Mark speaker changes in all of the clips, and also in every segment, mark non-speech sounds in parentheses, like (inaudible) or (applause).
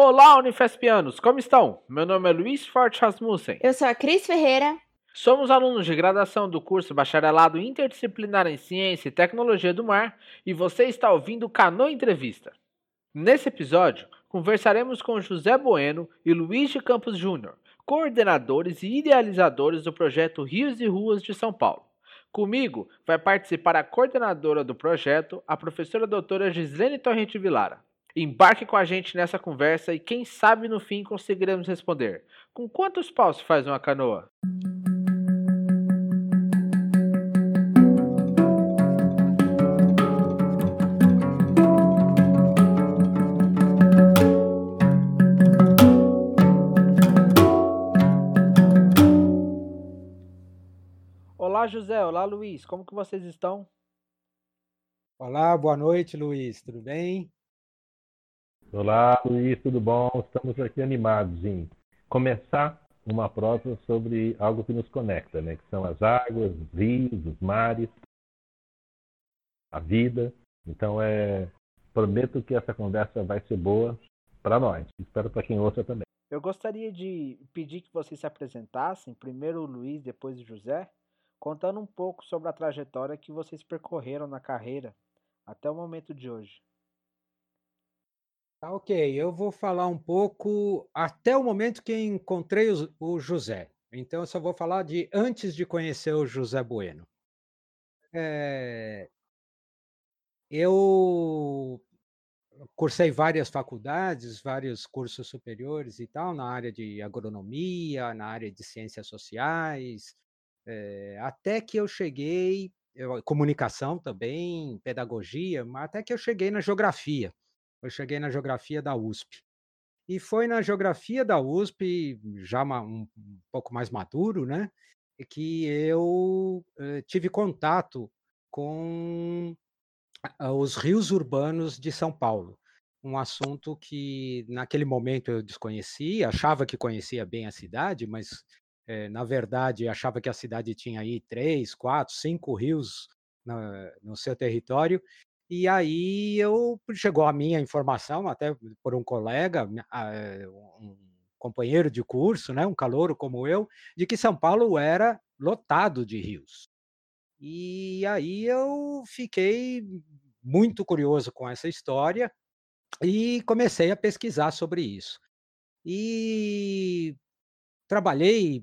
Speaker 1: Olá, Unifespianos, como estão? Meu nome é Luiz Forte Rasmussen.
Speaker 2: Eu sou a Cris Ferreira.
Speaker 1: Somos alunos de graduação do curso Bacharelado Interdisciplinar em Ciência e Tecnologia do Mar e você está ouvindo o Cano Entrevista. Nesse episódio, conversaremos com José Bueno e Luiz de Campos Júnior, coordenadores e idealizadores do projeto Rios e Ruas de São Paulo. Comigo vai participar a coordenadora do projeto, a professora doutora Gislene Torrente Vilara. Embarque com a gente nessa conversa e quem sabe no fim conseguiremos responder. Com quantos paus se faz uma canoa? Olá, José. Olá, Luiz. Como que vocês estão?
Speaker 3: Olá, boa noite, Luiz. Tudo bem?
Speaker 4: Olá, Luiz. Tudo bom? Estamos aqui animados em começar uma prosa sobre algo que nos conecta, né? Que são as águas, os rios, os mares, a vida. Então, é prometo que essa conversa vai ser boa para nós. Espero para quem ouça também.
Speaker 1: Eu gostaria de pedir que vocês se apresentassem, primeiro o Luiz, depois o José, contando um pouco sobre a trajetória que vocês percorreram na carreira até o momento de hoje.
Speaker 3: Tá ok, eu vou falar um pouco até o momento que encontrei o, o José. Então, eu só vou falar de antes de conhecer o José Bueno. É, eu cursei várias faculdades, vários cursos superiores e tal, na área de agronomia, na área de ciências sociais, é, até que eu cheguei, eu, comunicação também, pedagogia, mas até que eu cheguei na geografia. Eu cheguei na geografia da USP. E foi na geografia da USP, já um, um pouco mais maduro, né, que eu eh, tive contato com os rios urbanos de São Paulo. Um assunto que naquele momento eu desconhecia, achava que conhecia bem a cidade, mas é, na verdade, achava que a cidade tinha aí três, quatro, cinco rios na, no seu território. E aí eu chegou a minha informação, até por um colega, um companheiro de curso, né, um calouro como eu, de que São Paulo era lotado de rios. E aí eu fiquei muito curioso com essa história e comecei a pesquisar sobre isso. E Trabalhei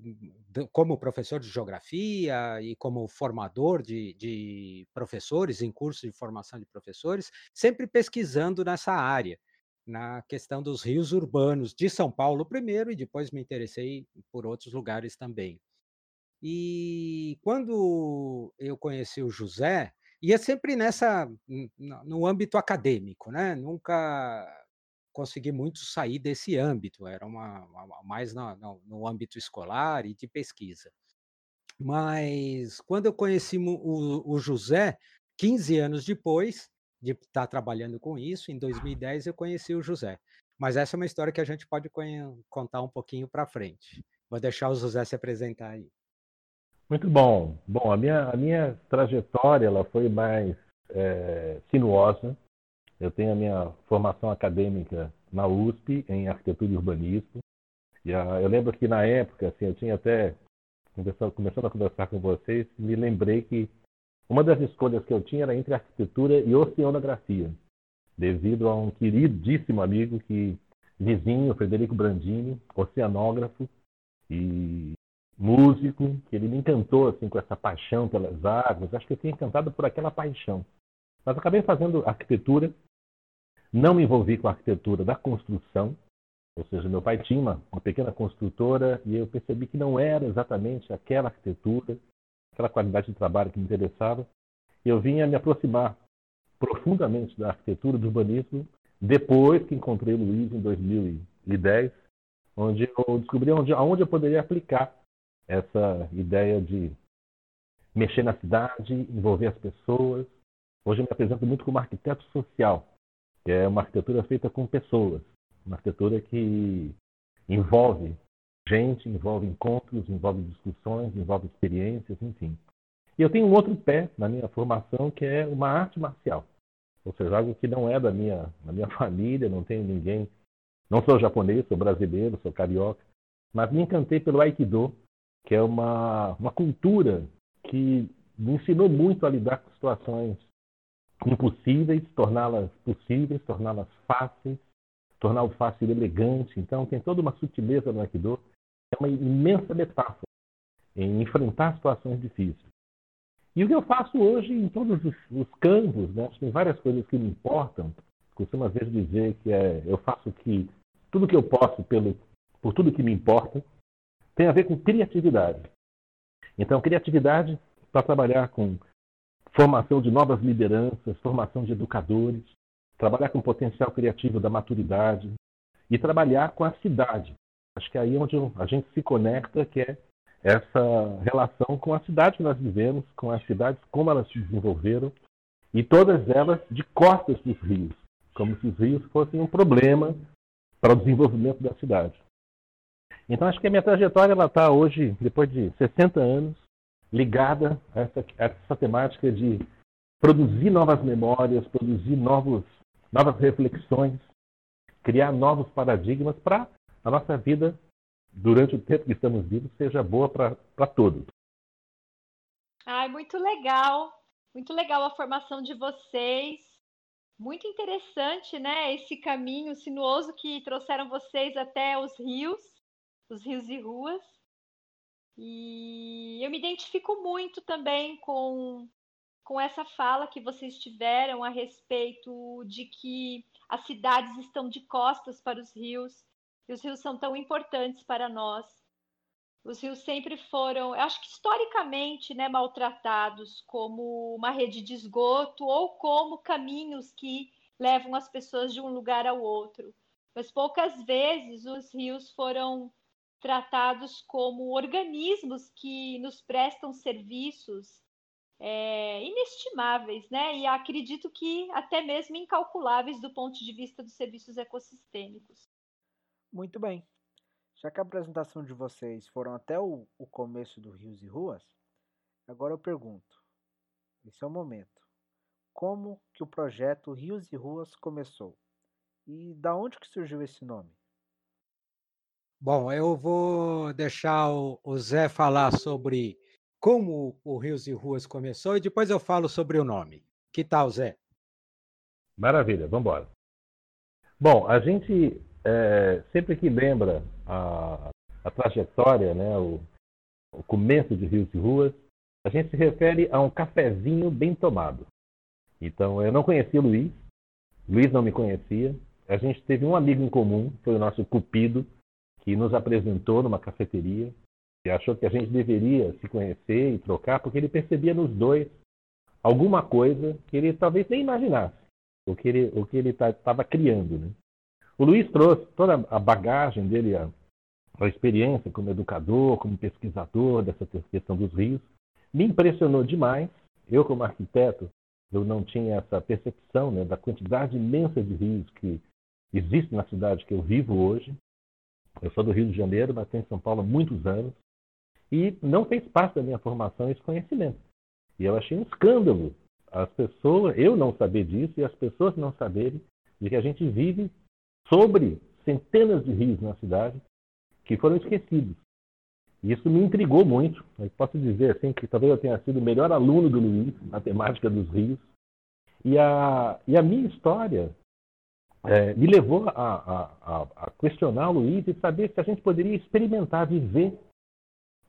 Speaker 3: como professor de geografia e como formador de, de professores em cursos de formação de professores, sempre pesquisando nessa área, na questão dos rios urbanos de São Paulo primeiro e depois me interessei por outros lugares também. E quando eu conheci o José, ia sempre nessa no âmbito acadêmico, né? Nunca consegui muito sair desse âmbito, era uma, uma mais no, no, no, âmbito escolar e de pesquisa. Mas quando eu conheci o, o José, 15 anos depois de estar trabalhando com isso, em 2010 eu conheci o José. Mas essa é uma história que a gente pode contar um pouquinho para frente. Vou deixar o José se apresentar aí.
Speaker 4: Muito bom. Bom, a minha, a minha trajetória ela foi mais é, sinuosa. Eu tenho a minha formação acadêmica na USP em arquitetura e urbanismo. E a, eu lembro que na época, assim, eu tinha até começando a conversar com vocês, me lembrei que uma das escolhas que eu tinha era entre arquitetura e oceanografia, devido a um queridíssimo amigo que vizinho, Frederico Brandini, oceanógrafo e músico, que ele me encantou assim com essa paixão pelas águas. Acho que eu fiquei encantado por aquela paixão. Mas acabei fazendo arquitetura não me envolvi com a arquitetura da construção, ou seja, meu pai tinha uma, uma pequena construtora e eu percebi que não era exatamente aquela arquitetura, aquela qualidade de trabalho que me interessava. Eu vinha me aproximar profundamente da arquitetura, do urbanismo, depois que encontrei o Luiz em 2010, onde eu descobri onde, aonde eu poderia aplicar essa ideia de mexer na cidade, envolver as pessoas. Hoje eu me apresento muito como arquiteto social, que é uma arquitetura feita com pessoas, uma arquitetura que envolve gente, envolve encontros, envolve discussões, envolve experiências, enfim. E eu tenho um outro pé na minha formação que é uma arte marcial, ou seja, algo que não é da minha, da minha (laughs) família, não tenho ninguém. Não sou japonês, sou brasileiro, sou carioca, mas me encantei pelo Aikido, que é uma, uma cultura que me ensinou muito a lidar com situações impossíveis, torná-las possíveis, torná-las fáceis, tornar o fácil elegante. Então, tem toda uma sutileza no Aikido. É uma imensa metáfora em enfrentar situações difíceis. E o que eu faço hoje em todos os, os campos, né? tem várias coisas que me importam. Costumo às vezes dizer que é, eu faço que tudo que eu posso pelo, por tudo que me importa tem a ver com criatividade. Então, criatividade para trabalhar com formação de novas lideranças, formação de educadores, trabalhar com o potencial criativo da maturidade e trabalhar com a cidade. Acho que é aí onde a gente se conecta, que é essa relação com a cidade que nós vivemos, com as cidades, como elas se desenvolveram, e todas elas de costas dos rios, como se os rios fossem um problema para o desenvolvimento da cidade. Então, acho que a minha trajetória está hoje, depois de 60 anos, ligada a essa, a essa temática de produzir novas memórias, produzir novos, novas reflexões, criar novos paradigmas para a nossa vida durante o tempo que estamos vivos seja boa para todos.
Speaker 2: Ai, muito legal. Muito legal a formação de vocês. Muito interessante, né? Esse caminho sinuoso que trouxeram vocês até os rios, os rios e ruas. E eu me identifico muito também com, com essa fala que vocês tiveram a respeito de que as cidades estão de costas para os rios e os rios são tão importantes para nós. Os rios sempre foram, acho que historicamente, né, maltratados como uma rede de esgoto ou como caminhos que levam as pessoas de um lugar ao outro. Mas poucas vezes os rios foram tratados como organismos que nos prestam serviços é, inestimáveis, né? E acredito que até mesmo incalculáveis do ponto de vista dos serviços ecossistêmicos.
Speaker 1: Muito bem. Já que a apresentação de vocês foram até o, o começo do Rios e Ruas, agora eu pergunto, esse é o momento, como que o projeto Rios e Ruas começou? E da onde que surgiu esse nome?
Speaker 3: Bom, eu vou deixar o, Zé falar sobre como o Rios e Ruas começou e depois eu falo sobre o nome. Que tal, Zé?
Speaker 4: Maravilha, vamos embora. Bom, a gente é, sempre que lembra a, a trajetória, né, o, o, começo de Rios e Ruas, a gente se refere a um cafezinho bem tomado. Então, eu não conhecia Luiz, Luiz não me conhecia, a gente teve um amigo em comum, foi o nosso Cupido, que nos apresentou numa cafeteria e achou que a gente deveria se conhecer e trocar, porque ele percebia nos dois alguma coisa que ele talvez nem imaginasse, o que ele o que ele estava tá, criando, né? O Luiz trouxe toda a bagagem dele, a, a experiência como educador, como pesquisador dessa questão dos rios. Me impressionou demais. Eu, como arquiteto, eu não tinha essa percepção né, da quantidade imensa de rios que existe na cidade que eu vivo hoje. Eu sou do Rio de Janeiro, mas tenho em São Paulo há muitos anos. E não fez parte da minha formação esse conhecimento. E eu achei um escândalo as pessoas, eu não saber disso e as pessoas não saberem de que a gente vive sobre centenas de rios na cidade que foram esquecidos. E isso me intrigou muito. Eu posso dizer assim que talvez eu tenha sido o melhor aluno do Luiz na temática dos rios. E a, e a minha história é, me levou a, a, a, questionar o Luiz e saber se a gente poderia experimentar, viver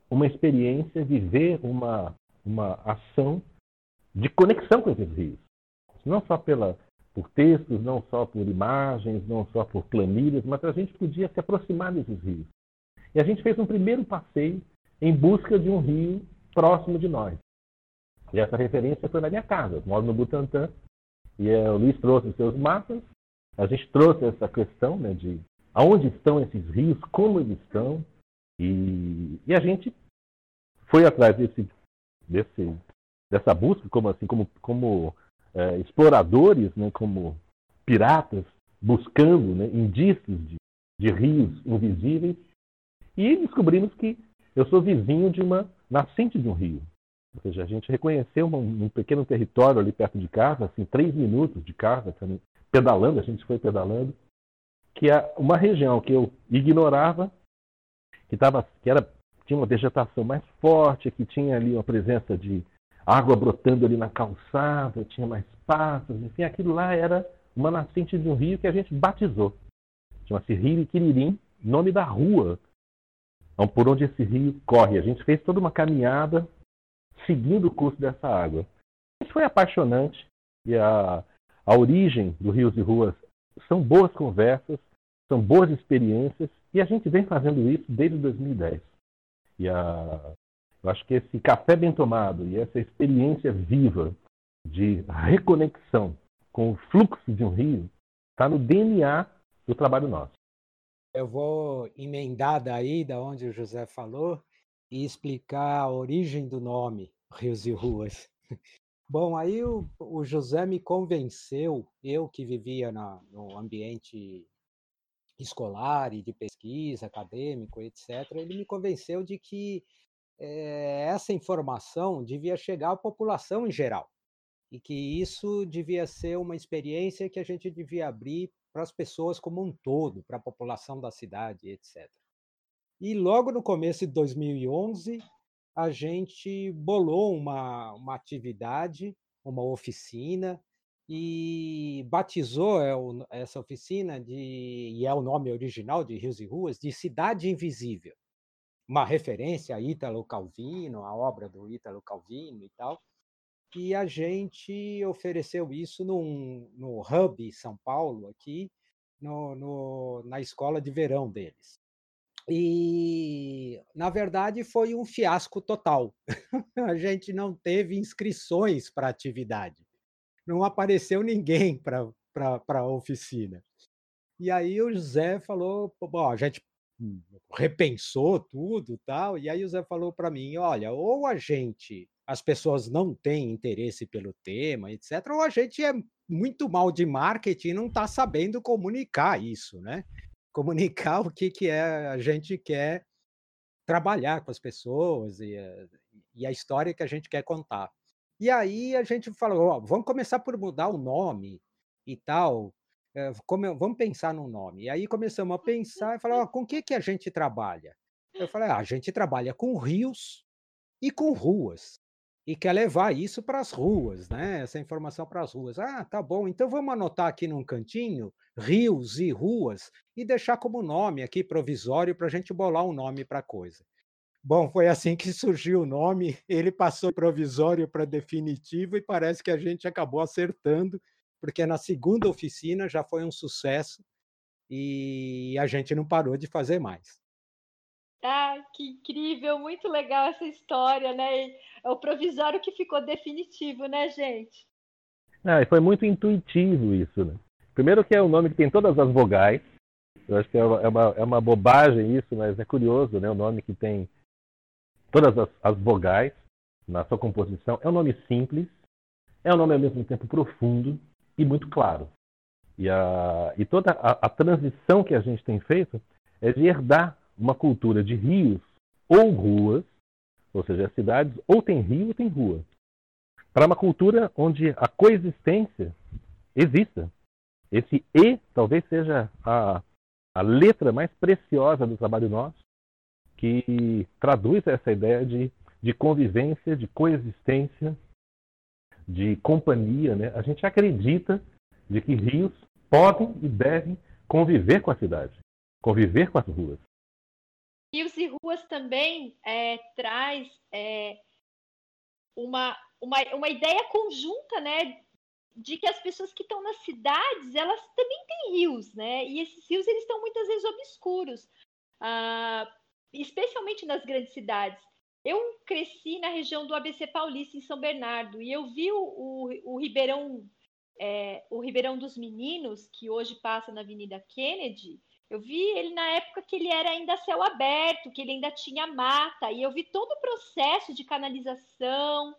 Speaker 4: uma experiência, viver uma, uma ação de conexão com esses rios. Não só pela, por textos, não só por imagens, não só por planilhas, mas a gente podia se aproximar desses rios. E a gente fez um primeiro passeio em busca de um rio próximo de nós. E essa referência foi na minha casa. Eu moro no Butantã. E é, o Luiz trouxe os seus mapas. A gente trouxe essa questão né, de aonde estão esses rios, como eles estão. E, e a gente foi atrás desse, desse, dessa busca, como assim, como, como é, exploradores, né, como piratas, buscando né, indícios de, de rios invisíveis, e descobrimos que eu sou vizinho de uma nascente de um rio. Ou seja, a gente reconheceu um, um pequeno território ali perto de casa, assim, três minutos de casa, pedalando, a gente foi pedalando, que é uma região que eu ignorava, que, tava, que era, tinha uma vegetação mais forte, que tinha ali uma presença de água brotando ali na calçada, tinha mais passos, enfim, aquilo lá era uma nascente de um rio que a gente batizou. Chama-se Rio Iquiririm, nome da rua por onde esse rio corre. A gente fez toda uma caminhada seguindo o curso dessa água. Isso foi apaixonante e a, a origem do Rios e Ruas são boas conversas, são boas experiências e a gente vem fazendo isso desde 2010. E a, eu acho que esse café bem tomado e essa experiência viva de reconexão com o fluxo de um rio está no DNA do trabalho nosso.
Speaker 3: Eu vou emendar daí, da onde o José falou, e explicar a origem do nome Rios e Ruas. Bom, aí o, o José me convenceu, eu que vivia na, no ambiente escolar e de pesquisa, acadêmico, etc., ele me convenceu de que é, essa informação devia chegar à população em geral e que isso devia ser uma experiência que a gente devia abrir para as pessoas como um todo, para a população da cidade, etc. E logo no começo de 2011, a gente bolou uma, uma atividade, uma oficina, e batizou é essa oficina de e é o nome original de Rios e Ruas de Cidade Invisível, uma referência a Ítalo Calvino, a obra do Ítalo Calvino e tal. E a gente ofereceu isso num, no Hub São Paulo aqui, no, no, na escola de verão deles. E, na verdade, foi um fiasco total. (laughs) a gente não teve inscrições para atividade. Não apareceu ninguém para a oficina. E aí o José falou, bom, a gente repensou tudo tal, e aí o Zé falou para mim, olha, ou a gente, as pessoas não têm interesse pelo tema, etc, ou a gente é muito mal de marketing e não está sabendo comunicar isso, né? Comunicar o que, que é a gente quer trabalhar com as pessoas e a, e a história que a gente quer contar. E aí a gente falou, ó, vamos começar por mudar o nome e tal, como, vamos pensar num nome. E aí começamos a pensar e falar, ó, com o que, que a gente trabalha? Eu falei, ah, a gente trabalha com rios e com ruas e quer levar isso para as ruas, né? Essa informação para as ruas. Ah, tá bom. Então vamos anotar aqui num cantinho rios e ruas e deixar como nome aqui provisório para a gente bolar um nome para a coisa. Bom, foi assim que surgiu o nome. (laughs) Ele passou provisório para definitivo e parece que a gente acabou acertando, porque na segunda oficina já foi um sucesso e a gente não parou de fazer mais.
Speaker 2: Ah, que incrível, muito legal essa história, né? É o provisório que ficou definitivo, né, gente?
Speaker 4: Ah, e foi muito intuitivo isso, né? Primeiro que é um nome que tem todas as vogais. Eu acho que é uma, é uma, é bobagem isso, mas é curioso, né? O nome que tem todas as, as vogais na sua composição. É um nome simples, é um nome ao mesmo tempo profundo e muito claro. E, a, e toda a, a transição que a gente tem feito é de herdar uma cultura de rios ou ruas, ou seja, as cidades ou tem rio ou tem rua, para uma cultura onde a coexistência exista. Esse E talvez seja a, a letra mais preciosa do trabalho nosso, que traduz essa ideia de, de convivência, de coexistência, de companhia. Né? A gente acredita de que rios podem e devem conviver com a cidade, conviver com as ruas.
Speaker 2: Rios e Ruas também é, traz é, uma, uma, uma ideia conjunta, né? De que as pessoas que estão nas cidades, elas também têm rios, né? E esses rios, eles estão muitas vezes obscuros, ah, especialmente nas grandes cidades. Eu cresci na região do ABC Paulista, em São Bernardo, e eu vi o, o, o Ribeirão, é, o Ribeirão dos Meninos, que hoje passa na Avenida Kennedy, eu vi ele na época que ele era ainda céu aberto, que ele ainda tinha mata, e eu vi todo o processo de canalização,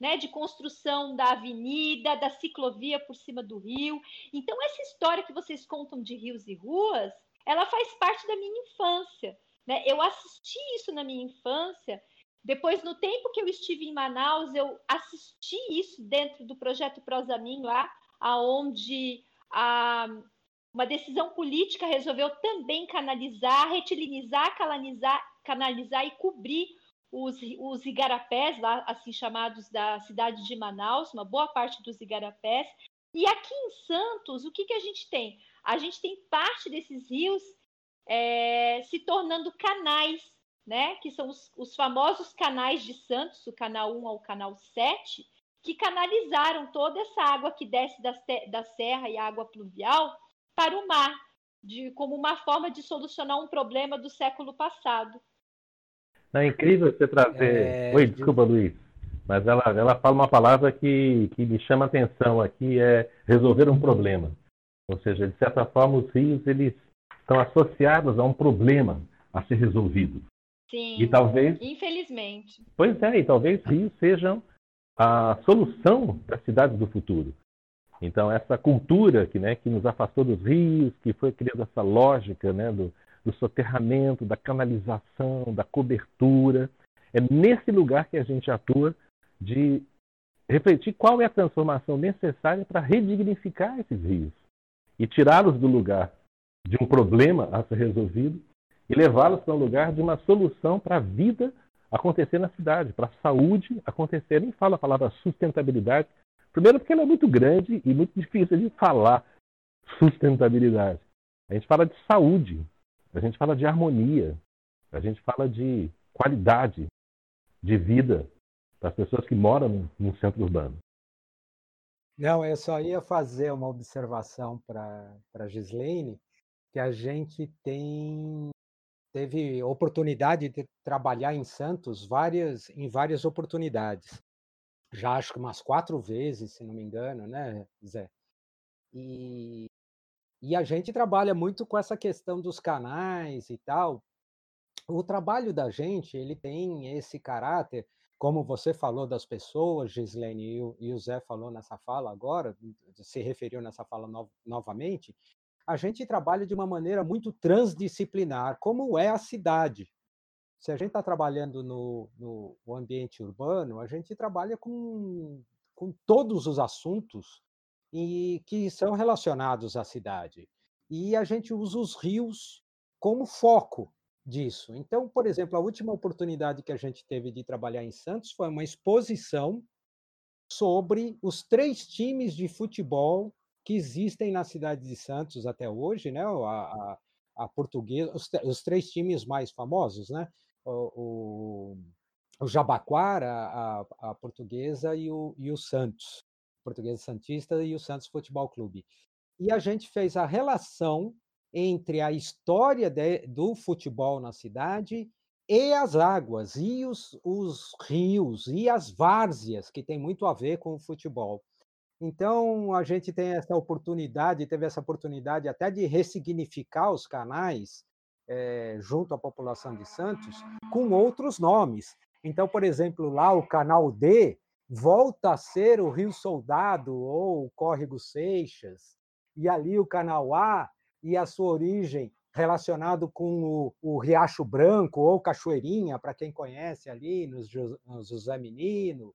Speaker 2: né, de construção da avenida, da ciclovia por cima do rio. Então, essa história que vocês contam de rios e ruas, ela faz parte da minha infância. Né? Eu assisti isso na minha infância. Depois, no tempo que eu estive em Manaus, eu assisti isso dentro do projeto Prosamin lá, aonde a uma decisão política resolveu também canalizar, retilinizar, canalizar, canalizar e cobrir os, os igarapés, lá assim chamados da cidade de Manaus, uma boa parte dos igarapés. E aqui em Santos, o que, que a gente tem? A gente tem parte desses rios é, se tornando canais, né? Que são os, os, famosos canais de Santos, o canal 1 ao canal 7, que canalizaram toda essa água que desce da, da serra e água pluvial para o mar, de, como uma forma de solucionar um problema do século passado.
Speaker 4: É incrível você trazer. É... Oi, desculpa, Luiz. Mas ela, ela fala uma palavra que, que me chama a atenção aqui, é resolver um problema. Ou seja, de certa forma, os rios eles estão associados a um problema a ser resolvido.
Speaker 2: Sim.
Speaker 4: E talvez.
Speaker 2: Infelizmente.
Speaker 4: Pois é, e talvez rios sejam a solução das cidades do futuro. Então, essa cultura que, né, que nos afastou dos rios, que foi criando essa lógica né, do, do soterramento, da canalização, da cobertura, é nesse lugar que a gente atua de refletir qual é a transformação necessária para redignificar esses rios e tirá-los do lugar de um problema a ser resolvido e levá-los para um lugar de uma solução para a vida acontecer na cidade, para a saúde acontecer. Nem falo a palavra sustentabilidade, primeiro porque ela é muito grande e muito difícil de falar sustentabilidade. A gente fala de saúde, a gente fala de harmonia, a gente fala de qualidade de vida para as pessoas que moram no centro urbano.
Speaker 3: Não, eu só ia fazer uma observação para a Gislaine, que a gente tem teve oportunidade de trabalhar em Santos várias, em várias oportunidades. Já acho que umas quatro vezes, se não me engano, né, Zé? E, e a gente trabalha muito com essa questão dos canais e tal. O trabalho da gente, ele tem esse caráter, como você falou das pessoas, Gislene, e o, e o Zé falou nessa fala agora, se referiu nessa fala no, novamente, a gente trabalha de uma maneira muito transdisciplinar, como é a cidade. Se a gente está trabalhando no, no, ambiente urbano, a gente trabalha com, com todos os assuntos e que são relacionados à cidade. E a gente usa os rios como foco disso. Então, por exemplo, a última oportunidade que a gente teve de trabalhar em Santos foi uma exposição sobre os três times de futebol que existem na cidade de Santos até hoje, né? A, a, a portuguesa, os, os, três times mais famosos, né? O, o, Jabaquara, a, a, portuguesa e o, e o Santos, portuguesa Santista e o Santos Futebol Clube. E a gente fez a relação entre a história de, do futebol na cidade e as águas, e os, os rios, e as várzeas, que tem muito a ver com o futebol. Então, a gente tem essa oportunidade, teve essa oportunidade até de ressignificar os canais é, junto à população de Santos com outros nomes. Então, por exemplo, lá o canal D volta a ser o Rio Soldado ou o Córrego Seixas, e ali o canal A e a sua origem relacionado com o, o Riacho Branco ou Cachoeirinha, para quem conhece ali, nos, José Menino,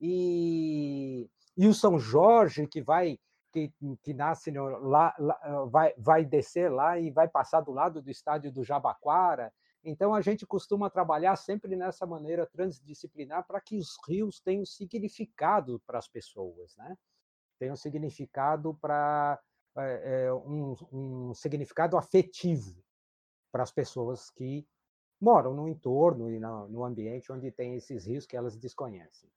Speaker 3: e e o São Jorge que vai que, que nasce no, lá, lá, vai, vai descer lá e vai passar do lado do estádio do Jabaquara. Então a gente costuma trabalhar sempre nessa maneira transdisciplinar para que os rios tenham significado para as pessoas, né? Tenham significado para é, um, um significado afetivo para as pessoas que moram no entorno e no, no ambiente onde tem esses rios que elas desconhecem.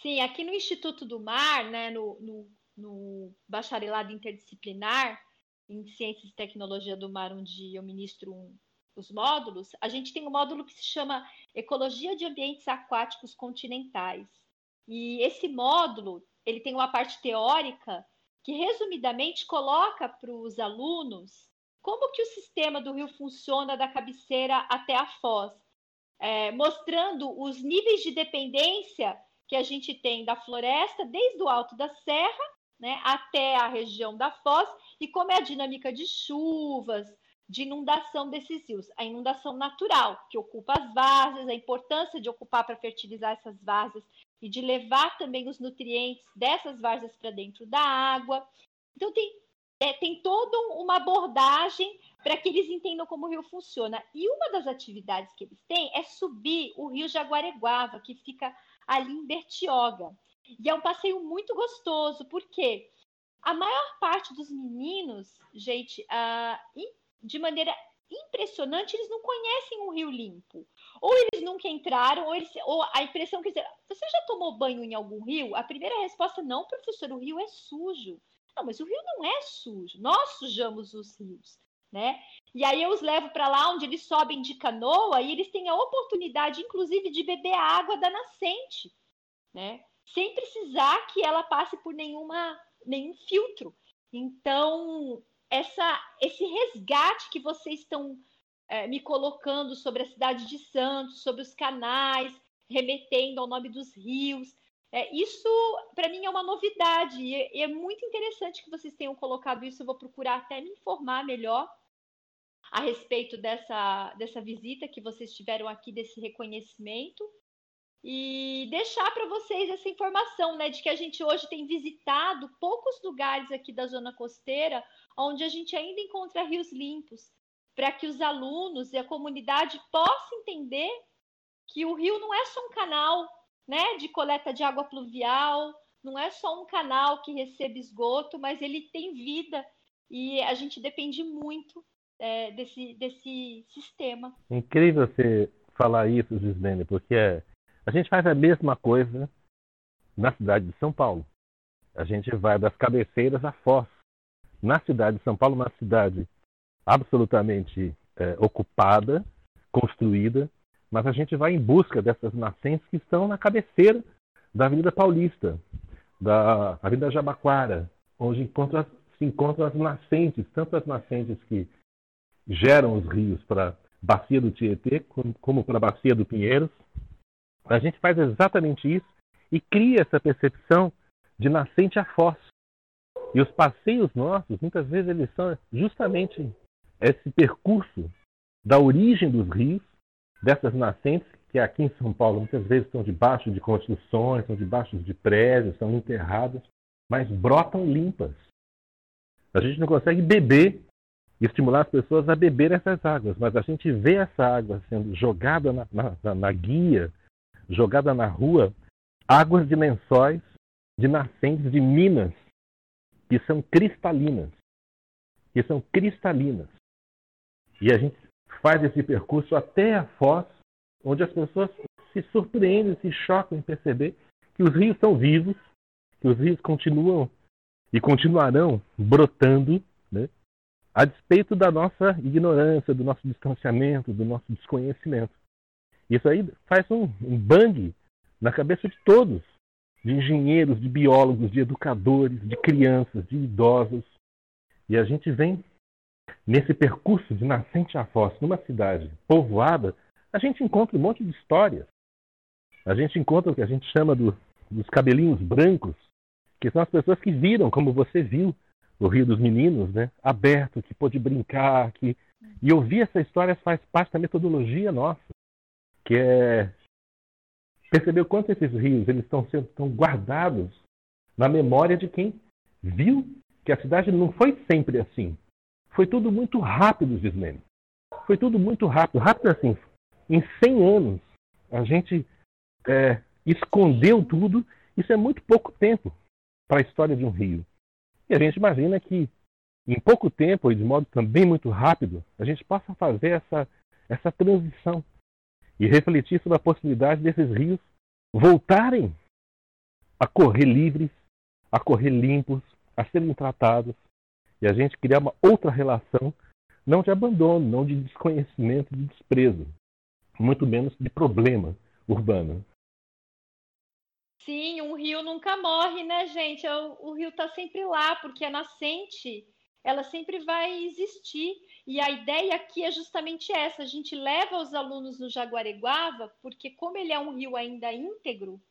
Speaker 2: Sim, aqui no Instituto do Mar, né, no, no, no bacharelado interdisciplinar em Ciências e Tecnologia do Mar, onde eu ministro um, os módulos, a gente tem um módulo que se chama Ecologia de Ambientes Aquáticos Continentais. E esse módulo, ele tem uma parte teórica que resumidamente coloca para os alunos como que o sistema do rio funciona da cabeceira até a foz, é, mostrando os níveis de dependência que a gente tem da floresta, desde o alto da serra né, até a região da foz, e como é a dinâmica de chuvas, de inundação desses rios. A inundação natural, que ocupa as várzeas, a importância de ocupar para fertilizar essas várzeas e de levar também os nutrientes dessas várzeas para dentro da água. Então, tem é, tem toda uma abordagem para que eles entendam como o rio funciona. E uma das atividades que eles têm é subir o rio Jaguareguava, que fica ali em Bertioga. E é um passeio muito gostoso, porque a maior parte dos meninos, gente, uh, de maneira impressionante, eles não conhecem o Rio Limpo. Ou eles nunca entraram, ou, eles, ou a impressão que você já tomou banho em algum rio? A primeira resposta, não, professor, o rio é sujo. Não, mas o rio não é sujo. Nós sujamos os rios, né? E aí eu os levo para lá onde eles sobem de canoa e eles têm a oportunidade, inclusive, de beber a água da nascente, né? Sem precisar que ela passe por nenhuma nenhum filtro. Então, essa, esse resgate que vocês estão é, me colocando sobre a cidade de Santos, sobre os canais, remetendo ao nome dos rios, é, isso para mim é uma novidade e é, é muito interessante que vocês tenham colocado isso. Eu vou procurar até me informar melhor a respeito dessa, dessa visita que vocês tiveram aqui, desse reconhecimento. E deixar para vocês essa informação, né, de que a gente hoje tem visitado poucos lugares aqui da zona costeira onde a gente ainda encontra rios limpos, para que os alunos e a comunidade possam entender que o rio não é só um canal, né, de coleta de água pluvial, não é só um canal que recebe esgoto, mas ele tem vida e a gente depende muito é, desse, desse sistema.
Speaker 4: Incrível você falar isso, Gislene, porque é a gente faz a mesma coisa na cidade de São Paulo. A gente vai das cabeceiras à foz. Na cidade de São Paulo, uma cidade absolutamente é, ocupada, construída, mas a gente vai em busca dessas nascentes que estão na cabeceira da Avenida Paulista, da Avenida Jabaquara, onde encontra, se encontram as nascentes, tanto as nascentes que geram os rios para a Bacia do Tietê, como, para a Bacia do Pinheiros, a gente faz exatamente isso e cria essa percepção de nascente a foz. E os passeios nossos, muitas vezes, eles são justamente esse percurso da origem dos rios, dessas nascentes, que aqui em São Paulo muitas vezes estão debaixo de construções, estão debaixo de prédios, são enterradas, mas brotam limpas. A gente não consegue beber e estimular as pessoas a beber essas águas, mas a gente vê essa água sendo jogada na, na, na guia, jogada na rua águas de lençóis de nascentes de minas que são cristalinas. Que são cristalinas. E a gente faz esse percurso até a foz, onde as pessoas se surpreendem, se chocam em perceber que os rios são vivos, que os rios continuam e continuarão brotando, a despeito da nossa ignorância, do nosso distanciamento, do nosso desconhecimento. Isso aí faz um, um bang na cabeça de todos, de engenheiros, de biólogos, de educadores, de crianças, de idosos. E a gente vem nesse percurso de nascente a foz, numa cidade povoada, a gente encontra um monte de histórias. A gente encontra o que a gente chama do, dos cabelinhos brancos, que são as pessoas que viram, como você viu, o Rio dos Meninos, né, aberto, que pôde brincar, que e ouvir essa história faz parte da metodologia nossa que é perceber o quanto esses rios eles estão sendo estão guardados na memória de quem viu que a cidade não foi sempre assim. Foi tudo muito rápido, Gislene. Foi tudo muito rápido. Rápido assim. Em 100 anos, a gente é, escondeu tudo. Isso é muito pouco tempo para a história de um rio. E a gente imagina que em pouco tempo e de modo também muito rápido, a gente possa fazer essa, essa transição e refletir sobre a possibilidade desses rios voltarem a correr livres, a correr limpos, a serem tratados e a gente criar uma outra relação, não de abandono, não de desconhecimento, de desprezo, muito menos de problema urbano.
Speaker 2: Sim, um rio nunca morre, né, gente? O, o rio está sempre lá, porque a nascente ela sempre vai existir. E a ideia aqui é justamente essa: a gente leva os alunos no Jaguareguava, porque, como ele é um rio ainda íntegro,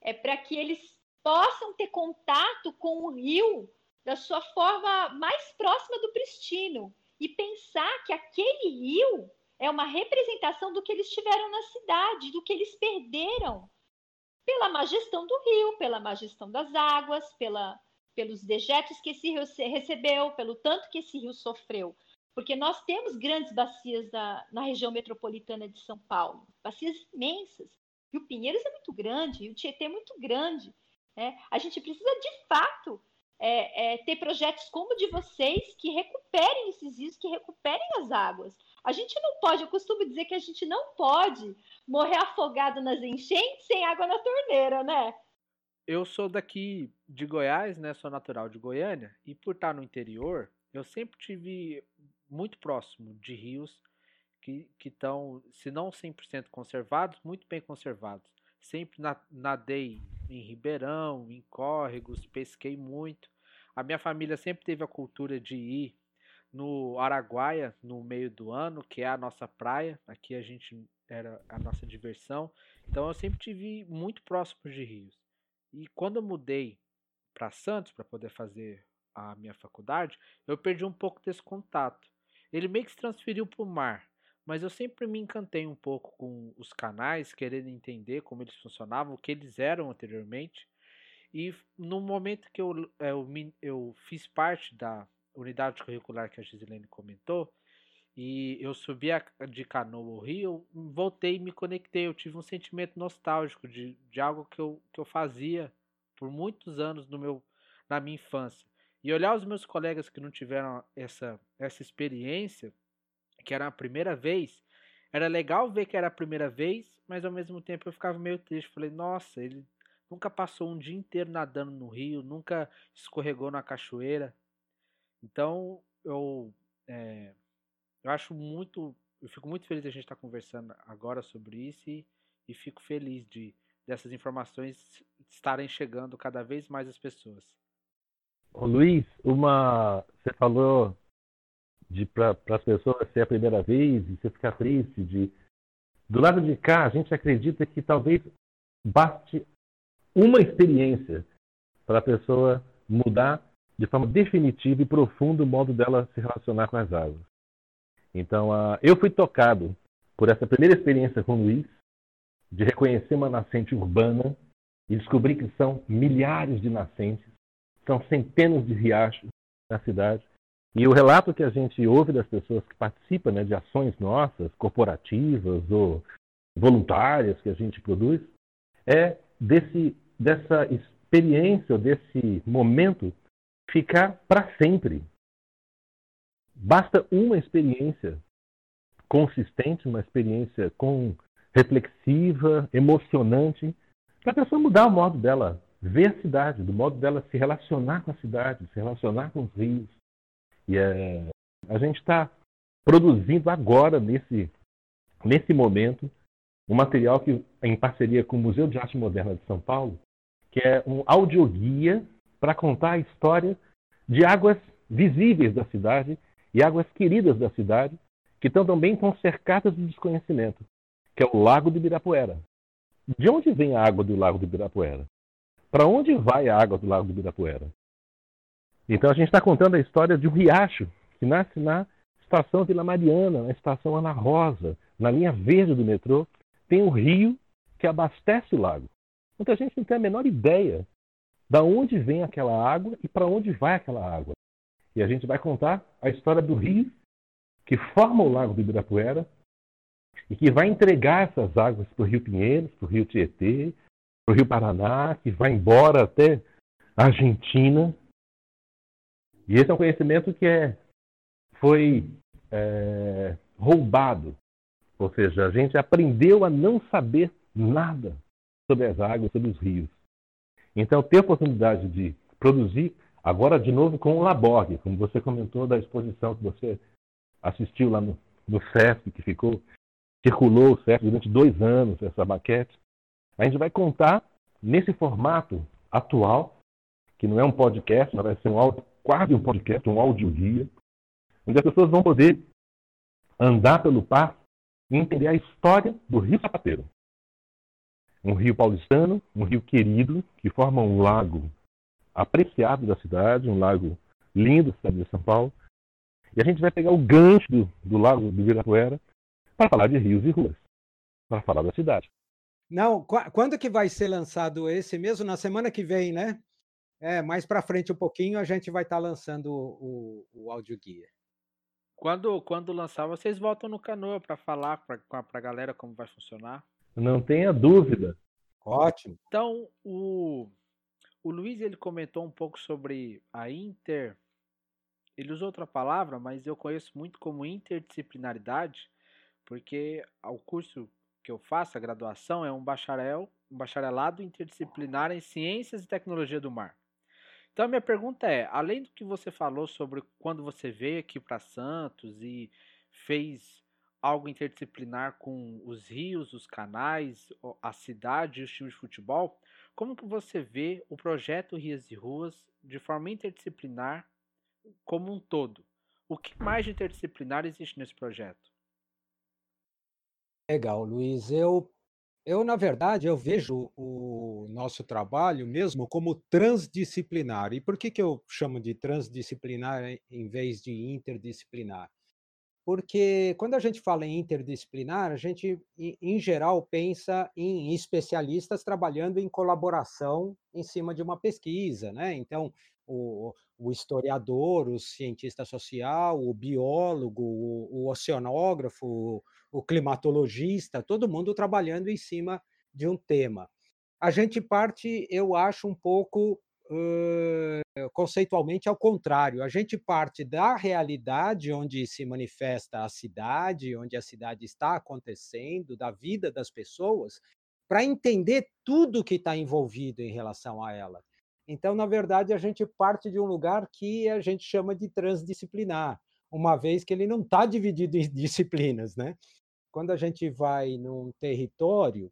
Speaker 2: é para que eles possam ter contato com o rio da sua forma mais próxima do pristino e pensar que aquele rio é uma representação do que eles tiveram na cidade, do que eles perderam pela má gestão do rio, pela má gestão das águas, pela pelos dejetos que esse rio recebeu, pelo tanto que esse rio sofreu. Porque nós temos grandes bacias na, na região metropolitana de São Paulo, bacias imensas. E o Pinheiros é muito grande, e o Tietê é muito grande. Né? A gente precisa, de fato, é, é, ter projetos como o de vocês que recuperem esses rios, que recuperem as águas. A gente não pode, eu costumo dizer que a gente não pode morrer afogado nas enchentes sem água na torneira, né?
Speaker 1: Eu sou daqui de Goiás, né? Sou natural de Goiânia, e por estar no interior, eu sempre tive muito próximo de rios que estão, se não 100% conservados, muito bem conservados. Sempre nadei em Ribeirão, em córregos, pesquei muito. A minha família sempre teve a cultura de ir no Araguaia no meio do ano, que é a nossa praia. Aqui a gente era a nossa diversão. Então eu sempre tive muito próximo de rios. E quando eu mudei para Santos para poder fazer a minha faculdade, eu perdi um pouco desse contato. Ele meio que se transferiu para o mar, mas eu sempre me encantei um pouco com os canais, querendo entender como eles funcionavam, o que eles eram anteriormente. E no momento que eu, eh, eu, eu fiz parte da unidade curricular que a Gisilene comentou, e eu subi a, de canoa ao rio, voltei e me conectei. Eu tive um sentimento nostálgico de, de algo que eu, que eu fazia por muitos anos no meu, na minha infância. E olhar os meus colegas que não tiveram essa, essa experiência, que era a primeira vez, era legal ver que era a primeira vez, mas ao mesmo tempo eu ficava meio triste. Falei, nossa, ele nunca passou um dia inteiro nadando no rio, nunca escorregou na cachoeira. Então, eu, é, eu acho muito, eu fico muito feliz de a gente estar conversando agora sobre isso e, e fico feliz de dessas informações estarem chegando cada vez mais às pessoas.
Speaker 4: Ô, Luiz, uma, você falou de para as pessoas ser a primeira vez e você ficar triste de do lado de cá a gente acredita que talvez baste uma experiência para a pessoa mudar de forma definitiva e profunda o modo dela se relacionar com as águas. Então, uh, eu fui tocado por essa primeira experiência com o Luiz, de reconhecer uma nascente urbana e descobrir que são milhares de nascentes, são centenas de riachos na cidade. E o relato que a gente ouve das pessoas que participam né, de ações nossas, corporativas ou voluntárias que a gente produz, é desse, dessa experiência, desse momento ficar para sempre. Basta uma experiência consistente, uma experiência com reflexiva, emocionante, para a pessoa mudar o modo dela ver a cidade, do modo dela se relacionar com a cidade, se relacionar com os rios. E é, a gente está produzindo agora, nesse, nesse momento, um material que, em parceria com o Museu de Arte Moderna de São Paulo, que é um audioguia para contar a história de águas visíveis da cidade e águas queridas da cidade, que estão também estão cercadas de desconhecimento, que é o Lago do Ibirapuera. De onde vem a água do Lago do Ibirapuera? Para onde vai a água do Lago do Ibirapuera? Então a gente está contando a história de um riacho que nasce na estação Vila Mariana, na estação Ana Rosa, na linha verde do metrô, tem um rio que abastece o lago. Muita gente não tem a menor ideia da onde vem aquela água e para onde vai aquela água. E a gente vai contar a história do rio que forma o Lago do Ibirapuera e que vai entregar essas águas para o Rio Pinheiros, para o Rio Tietê, para o Rio Paraná, que vai embora até a Argentina. E esse é um conhecimento que é, foi é, roubado. Ou seja, a gente aprendeu a não saber nada sobre as águas, sobre os rios. Então, ter a oportunidade de produzir, agora de novo com o Laborg, como você comentou da exposição que você assistiu lá no, no SESC, que ficou, circulou o SESC durante dois anos, essa maquete. A gente vai contar nesse formato atual, que não é um podcast, mas vai ser um áudio, quase um podcast, um audioguia, onde as pessoas vão poder andar pelo parque e entender a história do Rio Sapateiro um rio paulistano, um rio querido, que forma um lago apreciado da cidade, um lago lindo da cidade de São Paulo. E a gente vai pegar o gancho do, do lago do Ibirapuera para falar de rios e ruas, para falar da cidade.
Speaker 3: Não, quando que vai ser lançado esse mesmo? Na semana que vem, né? É, mais para frente um pouquinho a gente vai estar tá lançando o, o, o áudio guia.
Speaker 1: Quando, quando lançar, vocês voltam no canoa para falar para a galera como vai funcionar.
Speaker 4: Não tenha dúvida.
Speaker 3: Ótimo.
Speaker 1: Então, o, o Luiz ele comentou um pouco sobre a inter. Ele usou outra palavra, mas eu conheço muito como interdisciplinaridade, porque o curso que eu faço, a graduação, é um bacharel, um bacharelado interdisciplinar em Ciências e Tecnologia do Mar. Então, minha pergunta é: além do que você falou sobre quando você veio aqui para Santos e fez algo interdisciplinar com os rios, os canais, a cidade e os times de futebol, como que você vê o projeto Rias e Ruas de forma interdisciplinar como um todo? O que mais de interdisciplinar existe nesse projeto?
Speaker 3: Legal, Luiz. Eu eu, na verdade, eu vejo o nosso trabalho mesmo como transdisciplinar. E por que, que eu chamo de transdisciplinar em vez de interdisciplinar? Porque quando a gente fala em interdisciplinar, a gente, em geral, pensa em especialistas trabalhando em colaboração em cima de uma pesquisa, né? Então, o, o historiador, o cientista social, o biólogo, o, o oceanógrafo, o climatologista, todo mundo trabalhando em cima de um tema. A gente parte, eu acho, um pouco uh, conceitualmente ao contrário. A gente parte da realidade onde se manifesta a cidade, onde a cidade está acontecendo, da vida das pessoas, para entender tudo que está envolvido em relação a ela. Então, na verdade, a gente parte de um lugar que a gente chama de transdisciplinar, uma vez que ele não está dividido (laughs) em disciplinas, né? quando a gente vai num território,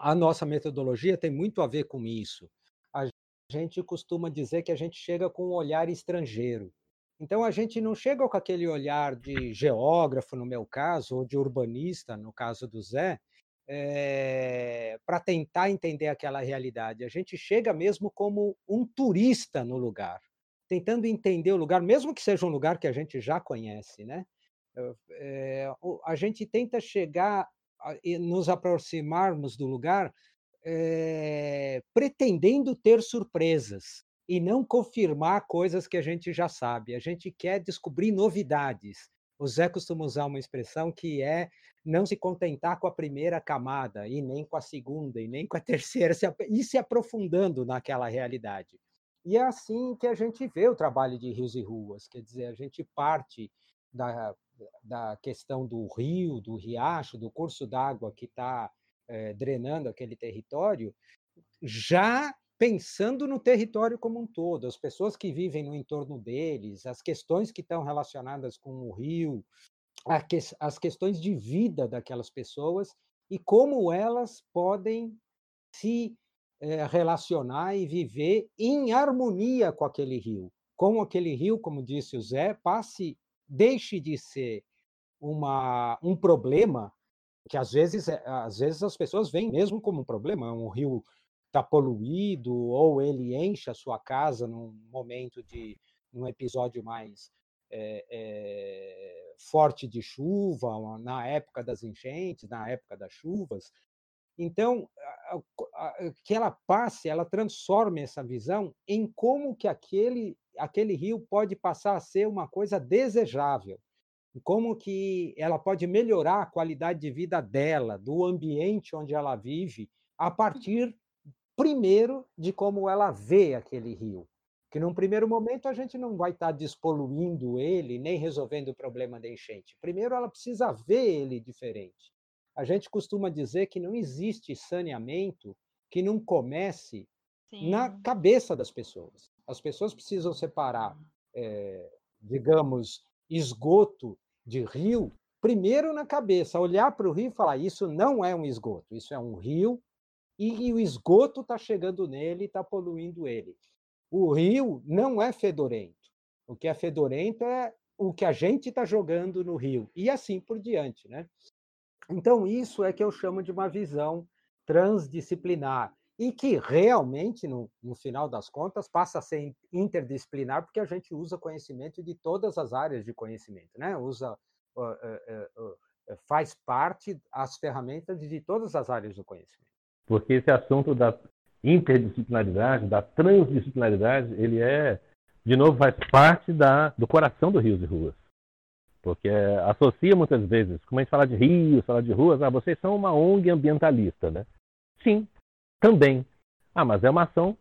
Speaker 3: a nossa metodologia tem muito a ver com isso. A gente costuma dizer que a gente chega com um olhar estrangeiro. Então, a gente não chega com aquele olhar de geógrafo, no meu caso, ou de urbanista, no caso do Zé, é, para tentar entender aquela realidade. A gente chega mesmo como um turista no lugar, tentando entender o lugar, mesmo que seja um lugar que a gente já conhece, né? é, a gente tenta chegar e nos aproximarmos do lugar é, pretendendo ter surpresas e não confirmar coisas que a gente já sabe. A gente quer descobrir novidades. O Zé costuma usar uma expressão que é não se contentar com a primeira camada, e nem com a segunda, e nem com a (laughs) terceira, e se aprofundando naquela realidade. E é assim que a gente vê o trabalho de Rios e Ruas, quer dizer, a gente parte da da questão do rio, do riacho, do curso d'água que está é, eh, drenando aquele território, já pensando no território como um todo, as pessoas que vivem no entorno deles, as questões que estão relacionadas com o rio, as questões de vida daquelas pessoas e como elas podem se é, relacionar e viver em harmonia com aquele rio. Com aquele rio, como disse o Zé, passe deixe de ser uma, um problema, que às vezes, eh, às vezes as pessoas veem mesmo como um problema, um rio está poluído ou ele enche a sua casa num momento de num episódio mais é, é, forte de chuva, na época das enchentes, na época das chuvas. Então, que ela passe, ela transforme essa visão em como que aquele aquele rio pode passar a ser uma coisa desejável, como que ela pode melhorar a qualidade de vida dela, do ambiente onde ela vive, a partir primeiro de como ela vê aquele rio. Que num primeiro momento a gente não vai estar despoluindo ele, nem resolvendo o problema da enchente. Primeiro ela precisa ver ele diferente. A gente costuma dizer que não existe saneamento que não comece Sim. na cabeça das pessoas. As pessoas precisam separar, é, digamos, esgoto de rio, primeiro na cabeça, olhar para o rio e falar: isso não é um esgoto, isso é um rio e, e o esgoto está chegando nele e está poluindo ele. O rio não é fedorento. O que é fedorento é o que a gente está jogando no rio, e assim por diante. Né? Então, isso é que eu chamo de uma visão transdisciplinar e que realmente, no, no, final das contas, passa a ser interdisciplinar, porque a gente usa conhecimento de todas as áreas de conhecimento, né? usa, uh, uh, uh, faz parte as ferramentas de todas as áreas do conhecimento.
Speaker 4: Porque esse assunto da interdisciplinaridade, da transdisciplinaridade, ele é, de novo, faz parte da, do coração do Rios e Ruas. Porque associa muitas vezes, como a gente fala de rios, fala de ruas, ah, vocês são uma ONG ambientalista, né? Sim, também. Ah, mas é uma ação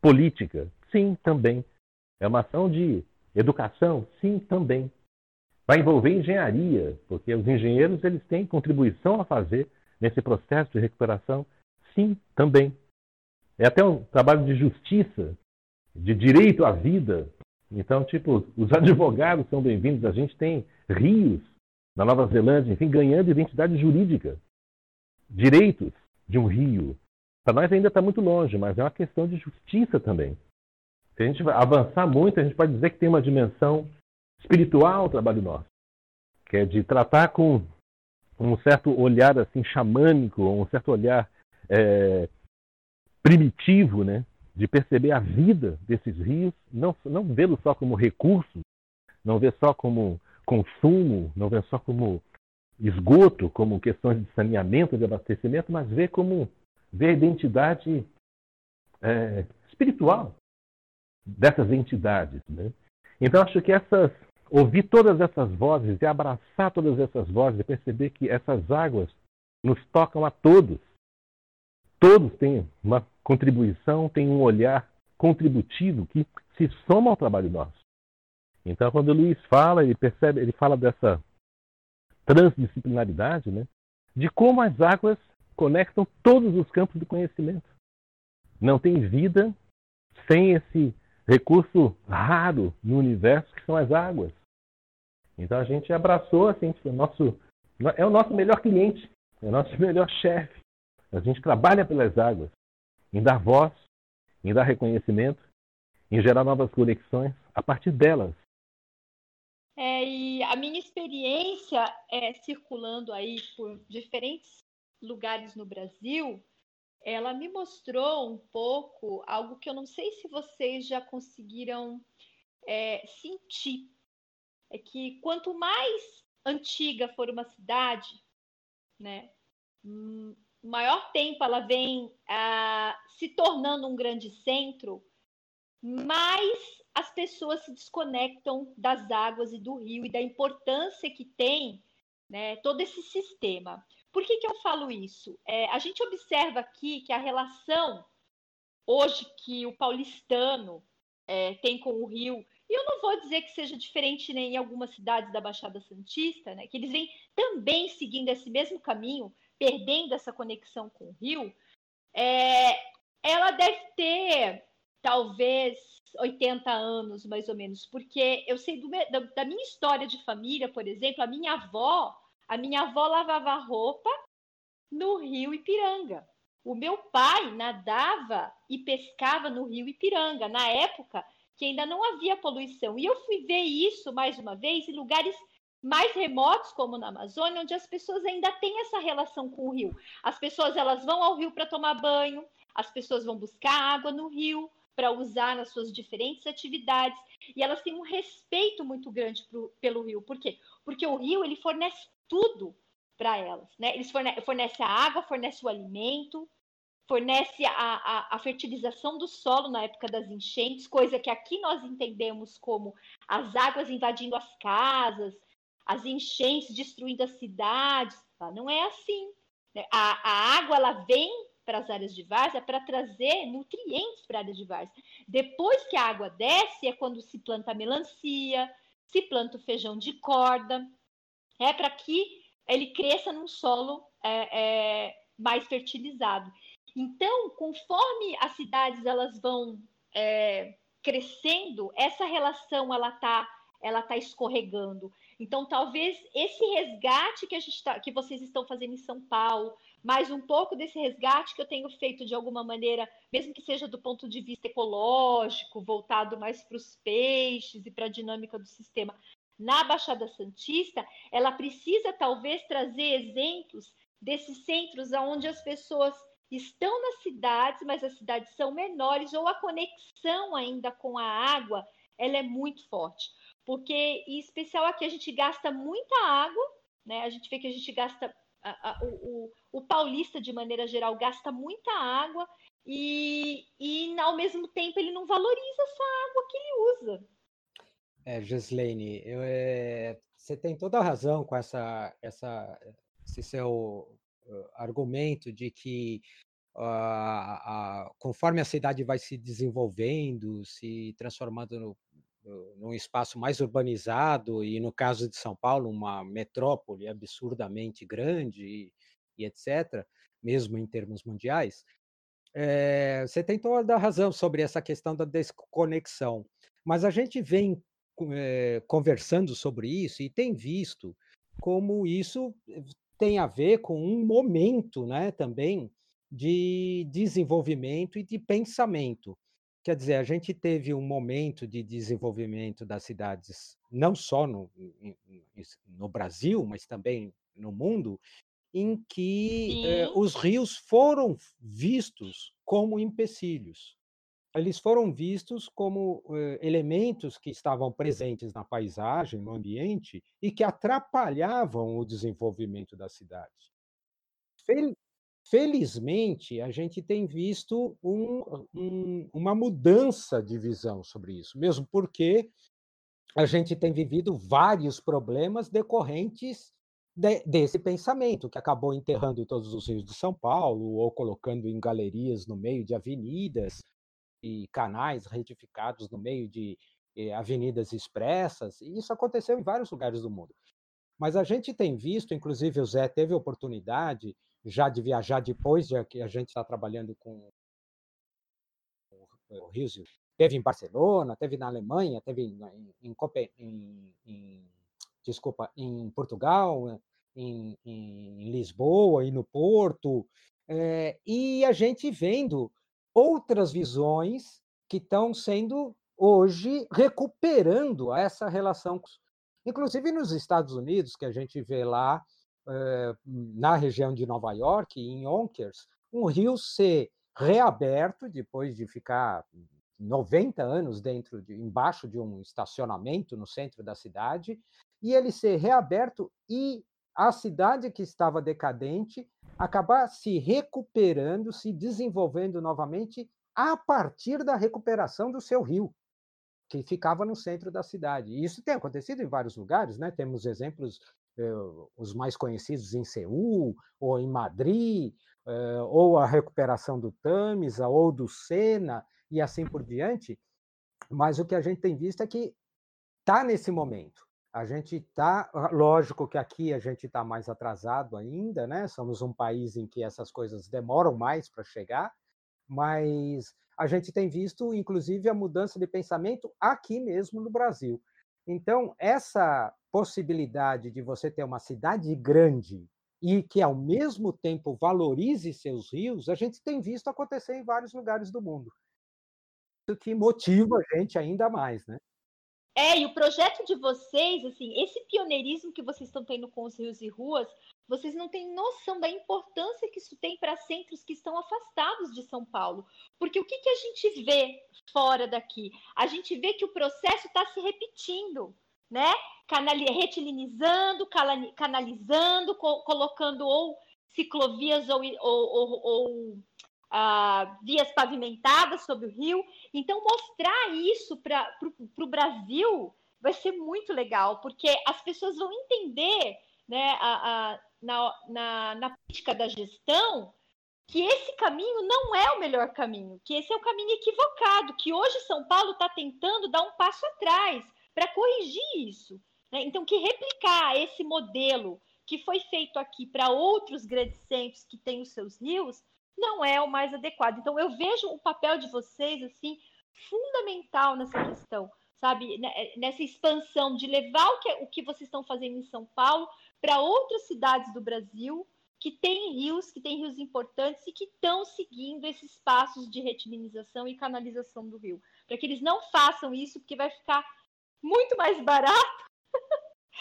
Speaker 4: política? Sim, também. É uma ação de educação? Sim, também. Vai envolver engenharia, porque os engenheiros eles têm contribuição a fazer nesse processo de recuperação? Sim, também. É até um trabalho de justiça, de direito à vida. Então, tipo, os (laughs) advogados são bem-vindos. A gente tem rios na Nova Zelândia, enfim, ganhando identidade jurídica. Direitos de um rio. Para nós ainda está muito longe, mas é uma questão de justiça também. Se a gente avançar muito, a gente pode dizer que tem uma dimensão espiritual o trabalho nosso, que é de tratar com um certo olhar assim xamânico, um certo olhar é, primitivo, né? de perceber a vida desses rios, não, não vê-los só como recurso, não ver só como consumo, não ver só como esgoto, como questões de saneamento, de abastecimento, mas ver como ver a identidade é, espiritual dessas entidades. Né? Então acho que essas ouvir todas essas vozes e abraçar todas essas vozes e perceber que essas águas nos tocam a todos todos têm uma contribuição, têm um olhar contributivo que se soma ao trabalho nosso. Então, quando o Luiz fala, ele percebe, ele fala dessa transdisciplinaridade, né, de como as águas conectam todos os campos do conhecimento. Não tem vida sem esse recurso raro no universo que são as águas. Então a gente abraçou assim, tipo, nosso, é o nosso melhor cliente, é o nosso (laughs) melhor chefe. A gente trabalha pelas águas, em dar voz, em dar reconhecimento, em gerar novas conexões a partir delas.
Speaker 2: É, e a minha experiência é, circulando aí por diferentes lugares no Brasil, ela me mostrou um pouco algo que eu não sei se vocês já conseguiram é, sentir. É que quanto mais antiga for uma cidade, né, maior tempo ela vem ah, se tornando um grande centro, mais as pessoas se desconectam das águas e do rio e da importância que tem né, todo esse sistema. Por que, que eu falo isso? É, a gente observa aqui que a relação hoje que o paulistano é, tem com o rio, e eu não vou dizer que seja diferente nem em algumas cidades da Baixada Santista, né, que eles vêm também seguindo esse mesmo caminho, perdendo essa conexão com o rio, é, ela deve ter talvez 80 anos, mais ou menos, porque eu sei do, da, da, minha história de família, por exemplo, a minha avó, a minha avó lavava roupa no rio Ipiranga. O meu pai nadava e pescava no rio Ipiranga, na época que ainda não havia poluição. E eu fui ver isso mais uma vez em lugares mais remotos, como na Amazônia, onde as pessoas ainda têm essa relação com o rio. As pessoas elas vão ao rio para tomar banho, as pessoas vão buscar água no rio para usar nas suas diferentes atividades e elas têm um respeito muito grande pro, pelo rio. Por quê? Porque o rio ele fornece tudo para elas, né? Forne fornece a água, fornece o alimento, fornece a, a, a, fertilização do solo na época das enchentes, coisa que aqui nós entendemos como as águas invadindo as casas, as enchentes destruindo as cidades. Tá? Não é assim. Né? A, a água ela vem para as áreas de várzea para trazer nutrientes para a área de várzea. Depois que a água desce, é quando se planta melancia, se planta o feijão de corda, é para que ele cresça num solo é, é, mais fertilizado. Então, conforme as cidades elas vão é, crescendo, essa relação ela está ela tá escorregando. Então, talvez esse resgate que, tá, que vocês estão fazendo em São Paulo, mais um pouco desse resgate que eu tenho feito de alguma maneira, mesmo que seja do ponto de vista ecológico, voltado mais para os peixes e para a dinâmica do sistema, na Baixada Santista, ela precisa talvez trazer exemplos desses centros onde as pessoas estão nas cidades, mas as cidades são menores, ou a conexão ainda com a água ela é muito forte porque em especial aqui a gente gasta muita água, né? A gente vê que a gente gasta a, a, o, o, paulista de maneira geral gasta muita água e, e ao mesmo tempo ele não valoriza essa água que ele usa.
Speaker 3: É, Gislaine, eu, é, você tem toda a razão com essa, essa, esse seu argumento de que uh, conforme a cidade vai se desenvolvendo, se transformando no, num espaço mais urbanizado e no caso de São Paulo uma metrópole absurdamente grande e, e etc mesmo em termos mundiais é, você tem toda a razão sobre essa questão da desconexão. Mas a gente vem é, conversando sobre isso e tem visto como isso tem a ver com um momento né também de desenvolvimento e de pensamento Quer dizer, a gente teve um momento de desenvolvimento das cidades, não só no, no Brasil, mas também no mundo, em que eh, os rios foram vistos como empecilhos. Eles foram vistos como eh, elementos que estavam presentes na paisagem, no ambiente, e que atrapalhavam o desenvolvimento da cidade. Felizmente, a gente tem visto um, um, uma mudança de visão sobre isso, mesmo porque a gente tem vivido vários problemas decorrentes de, desse pensamento, que acabou enterrando todos os rios de São Paulo, ou colocando em galerias no meio de avenidas e canais retificados no meio de eh, avenidas expressas, e isso aconteceu em vários lugares do mundo. Mas a gente tem visto, inclusive o Zé teve oportunidade já de viajar depois, já que a gente está trabalhando com o Rios, teve em Barcelona, teve na Alemanha, teve em, em, em, em desculpa, em Portugal, em, em, Lisboa e no Porto, é, e a gente vendo outras visões que estão sendo hoje recuperando essa relação, inclusive nos Estados Unidos, que a gente vê lá na região de Nova York, em Yonkers, um rio ser reaberto depois de ficar 90 anos dentro de, embaixo de um estacionamento no centro da cidade, e ele ser reaberto e a cidade que estava decadente acabar se recuperando, se desenvolvendo novamente a partir da recuperação do seu rio, que ficava no centro da cidade. E isso tem acontecido em vários lugares, né? Temos exemplos eh, os mais conhecidos em Seul, ou em Madrid, eh, ou a recuperação do Tamisa, ou do Sena, e assim por diante. Mas o que a gente tem visto é que está nesse momento. A gente está, lógico que aqui a gente está mais atrasado ainda, né? Somos um país em que essas coisas demoram mais para chegar, mas a gente tem visto, inclusive, a mudança de pensamento aqui mesmo no Brasil. Então, essa possibilidade de você ter uma cidade grande e que, ao mesmo tempo, valorize seus rios, a gente tem visto acontecer em vários lugares do mundo. Isso que motiva a gente ainda mais, né?
Speaker 2: É, e o projeto de vocês, assim, esse pioneirismo que vocês estão tendo com os rios e ruas, vocês não têm noção da importância que isso tem para centros que estão afastados de São Paulo. Porque o que, que a gente vê fora daqui? A gente vê que o processo está se repetindo, né? Canali retilinizando, canalizando, co colocando ou ciclovias ou, ou, ou, ou ah, vias pavimentadas sobre o rio. Então, mostrar isso para o Brasil vai ser muito legal, porque as pessoas vão entender né, a, a, na, na, na política da gestão que esse caminho não é o melhor caminho, que esse é o caminho equivocado, que hoje São Paulo está tentando dar um passo atrás para corrigir isso. Né? Então, que replicar esse modelo que foi feito aqui para outros grandes centros que têm os seus rios não é o mais adequado. Então, eu vejo o papel de vocês assim fundamental nessa questão, sabe? Né, nessa expansão de levar o que, o que vocês estão fazendo em São Paulo para outras cidades do Brasil que têm rios, que têm rios importantes e que estão seguindo esses passos de retiminização e canalização do rio. Para que eles não façam isso, porque vai ficar muito mais barato,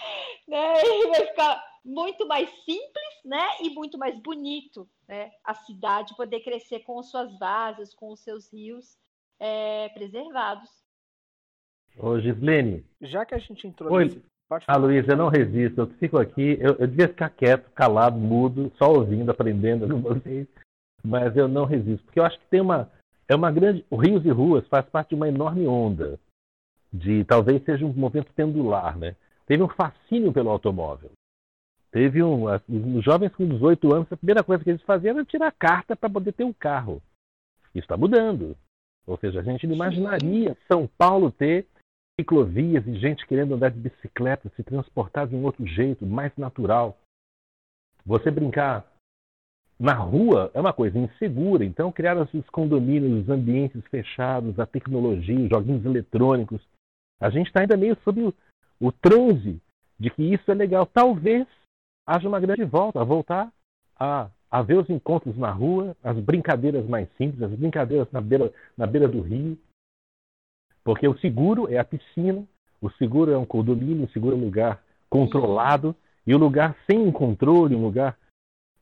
Speaker 2: (laughs) né? E vai ficar muito mais simples, né? E muito mais bonito, né? A cidade poder crescer com suas vases, com os seus rios é, preservados.
Speaker 4: Ô, Gislene.
Speaker 1: Já que a gente entrou
Speaker 4: Oi. nesse Pode ah, falar. Ah, Luiz, eu não resisto. Eu fico aqui, eu, eu devia ficar quieto, calado, mudo, só ouvindo, aprendendo com vocês. mas eu não resisto, porque eu acho que tem uma é uma grande, o Rios e Ruas faz parte de uma enorme onda de talvez seja um movimento pendular, né? Teve um fascínio pelo automóvel. Teve um, os jovens com 18 anos, a primeira coisa que eles faziam era tirar carta para poder ter um carro. Isso está mudando. Ou seja, a gente não imaginaria São Paulo ter ciclovias e gente querendo andar de bicicleta, se transportar de um outro jeito, mais natural. Você brincar na rua é uma coisa insegura, então criaram esses condomínios, os ambientes fechados, a tecnologia, os joguinhos eletrônicos. A gente está ainda meio sob o, transe de que isso é legal. Talvez haja uma grande volta, a voltar a, a ver os encontros na rua, as brincadeiras mais simples, as brincadeiras na beira, na beira do rio. Porque o seguro é a piscina, o seguro é um condomínio, o seguro é um lugar controlado, e o lugar sem controle, um lugar.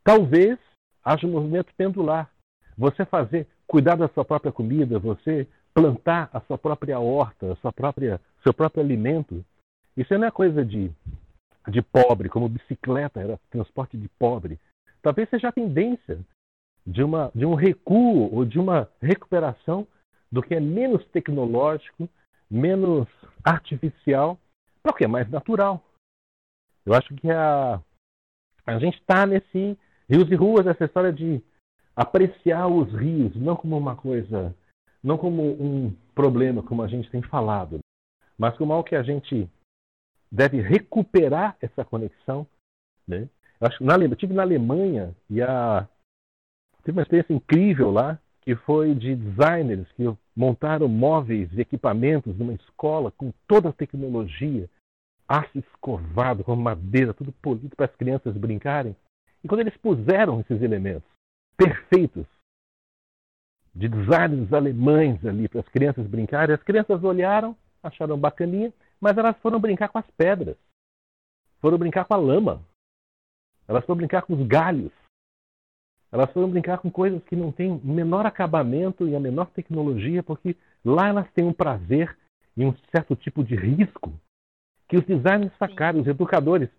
Speaker 4: Talvez haja um movimento pendular. Você fazer, cuidar da sua própria comida, você plantar a sua própria horta, a sua própria, seu próprio alimento. Isso não é coisa de de pobre, como bicicleta era transporte de pobre. Talvez seja a tendência de, uma, de um recuo ou de uma recuperação do que é menos tecnológico, menos artificial, para o que é mais natural. Eu acho que a, a gente está nesse rios e ruas, essa história de apreciar os rios, não como uma coisa, não como um problema, como a gente tem falado, mas como algo que a gente deve recuperar essa conexão. Né? Eu, acho, na, eu tive na Alemanha e a, tive uma experiência incrível lá, que foi de designers que montaram móveis e equipamentos numa escola com toda a tecnologia, aço escovado, com madeira, tudo polido para as crianças brincarem. E quando eles puseram esses elementos perfeitos, de designers alemães ali para as crianças brincarem, as crianças olharam, acharam bacaninha mas elas foram brincar com as pedras, foram brincar com a lama, elas foram brincar com os galhos, elas foram brincar com coisas que não têm o menor acabamento e a menor tecnologia, porque lá elas têm um prazer e um certo tipo de risco que os designers sacaram, os educadores,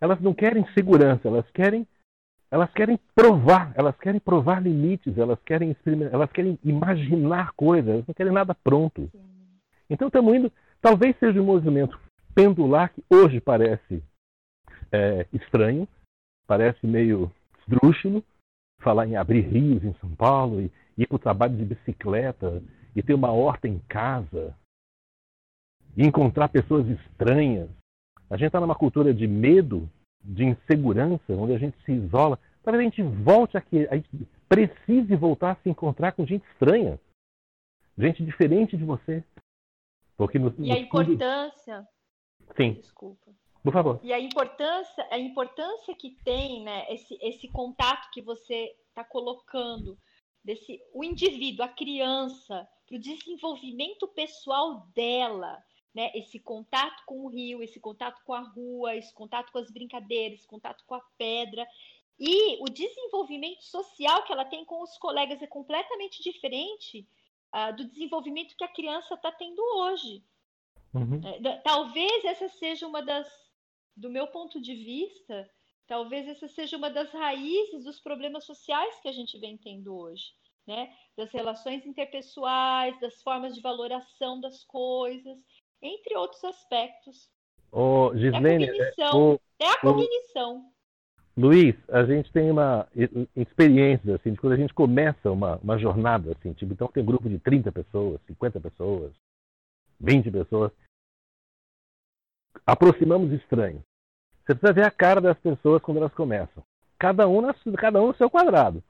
Speaker 4: elas não querem segurança, elas querem elas querem provar, elas querem provar limites, elas querem elas querem imaginar coisas, elas não querem nada pronto. Então estamos indo Talvez seja um movimento pendular que hoje parece é, estranho, parece meio esdrúxulo, falar em abrir rios em São Paulo e ir para o trabalho de bicicleta e ter uma horta em casa e encontrar pessoas estranhas. A gente está numa cultura de medo, de insegurança, onde a gente se isola. Talvez a gente volte aqui, a gente precise voltar a se encontrar com gente estranha, gente diferente de você,
Speaker 2: porque no, e a importância.
Speaker 4: Sim.
Speaker 2: Desculpa.
Speaker 4: Por favor.
Speaker 2: E a importância, a importância que tem, né, esse, esse contato que você está colocando desse o indivíduo, a criança, para o desenvolvimento pessoal dela, né, esse contato com o rio, esse contato com a rua, esse contato com as brincadeiras, esse contato com a pedra. E o desenvolvimento social que ela tem com os colegas é completamente diferente uh, do desenvolvimento que a criança está tendo hoje. Uhum. É, talvez essa seja uma das, do meu ponto de vista, talvez essa seja uma das raízes dos problemas sociais que a gente vem tendo hoje, né? Das relações interpessoais, das formas de valoração das coisas, entre outros aspectos.
Speaker 4: Oh, Gislene,
Speaker 2: é a cognição. O, é a cognição.
Speaker 4: Luiz, a gente tem uma experiência, assim, de quando a gente começa uma, uma jornada, assim, tipo, então tem um grupo de 30 pessoas, 50 pessoas, 20 pessoas. Aproximamos estranhos. Você precisa ver a cara das pessoas quando elas começam. Cada um, na, cada um no seu quadrado.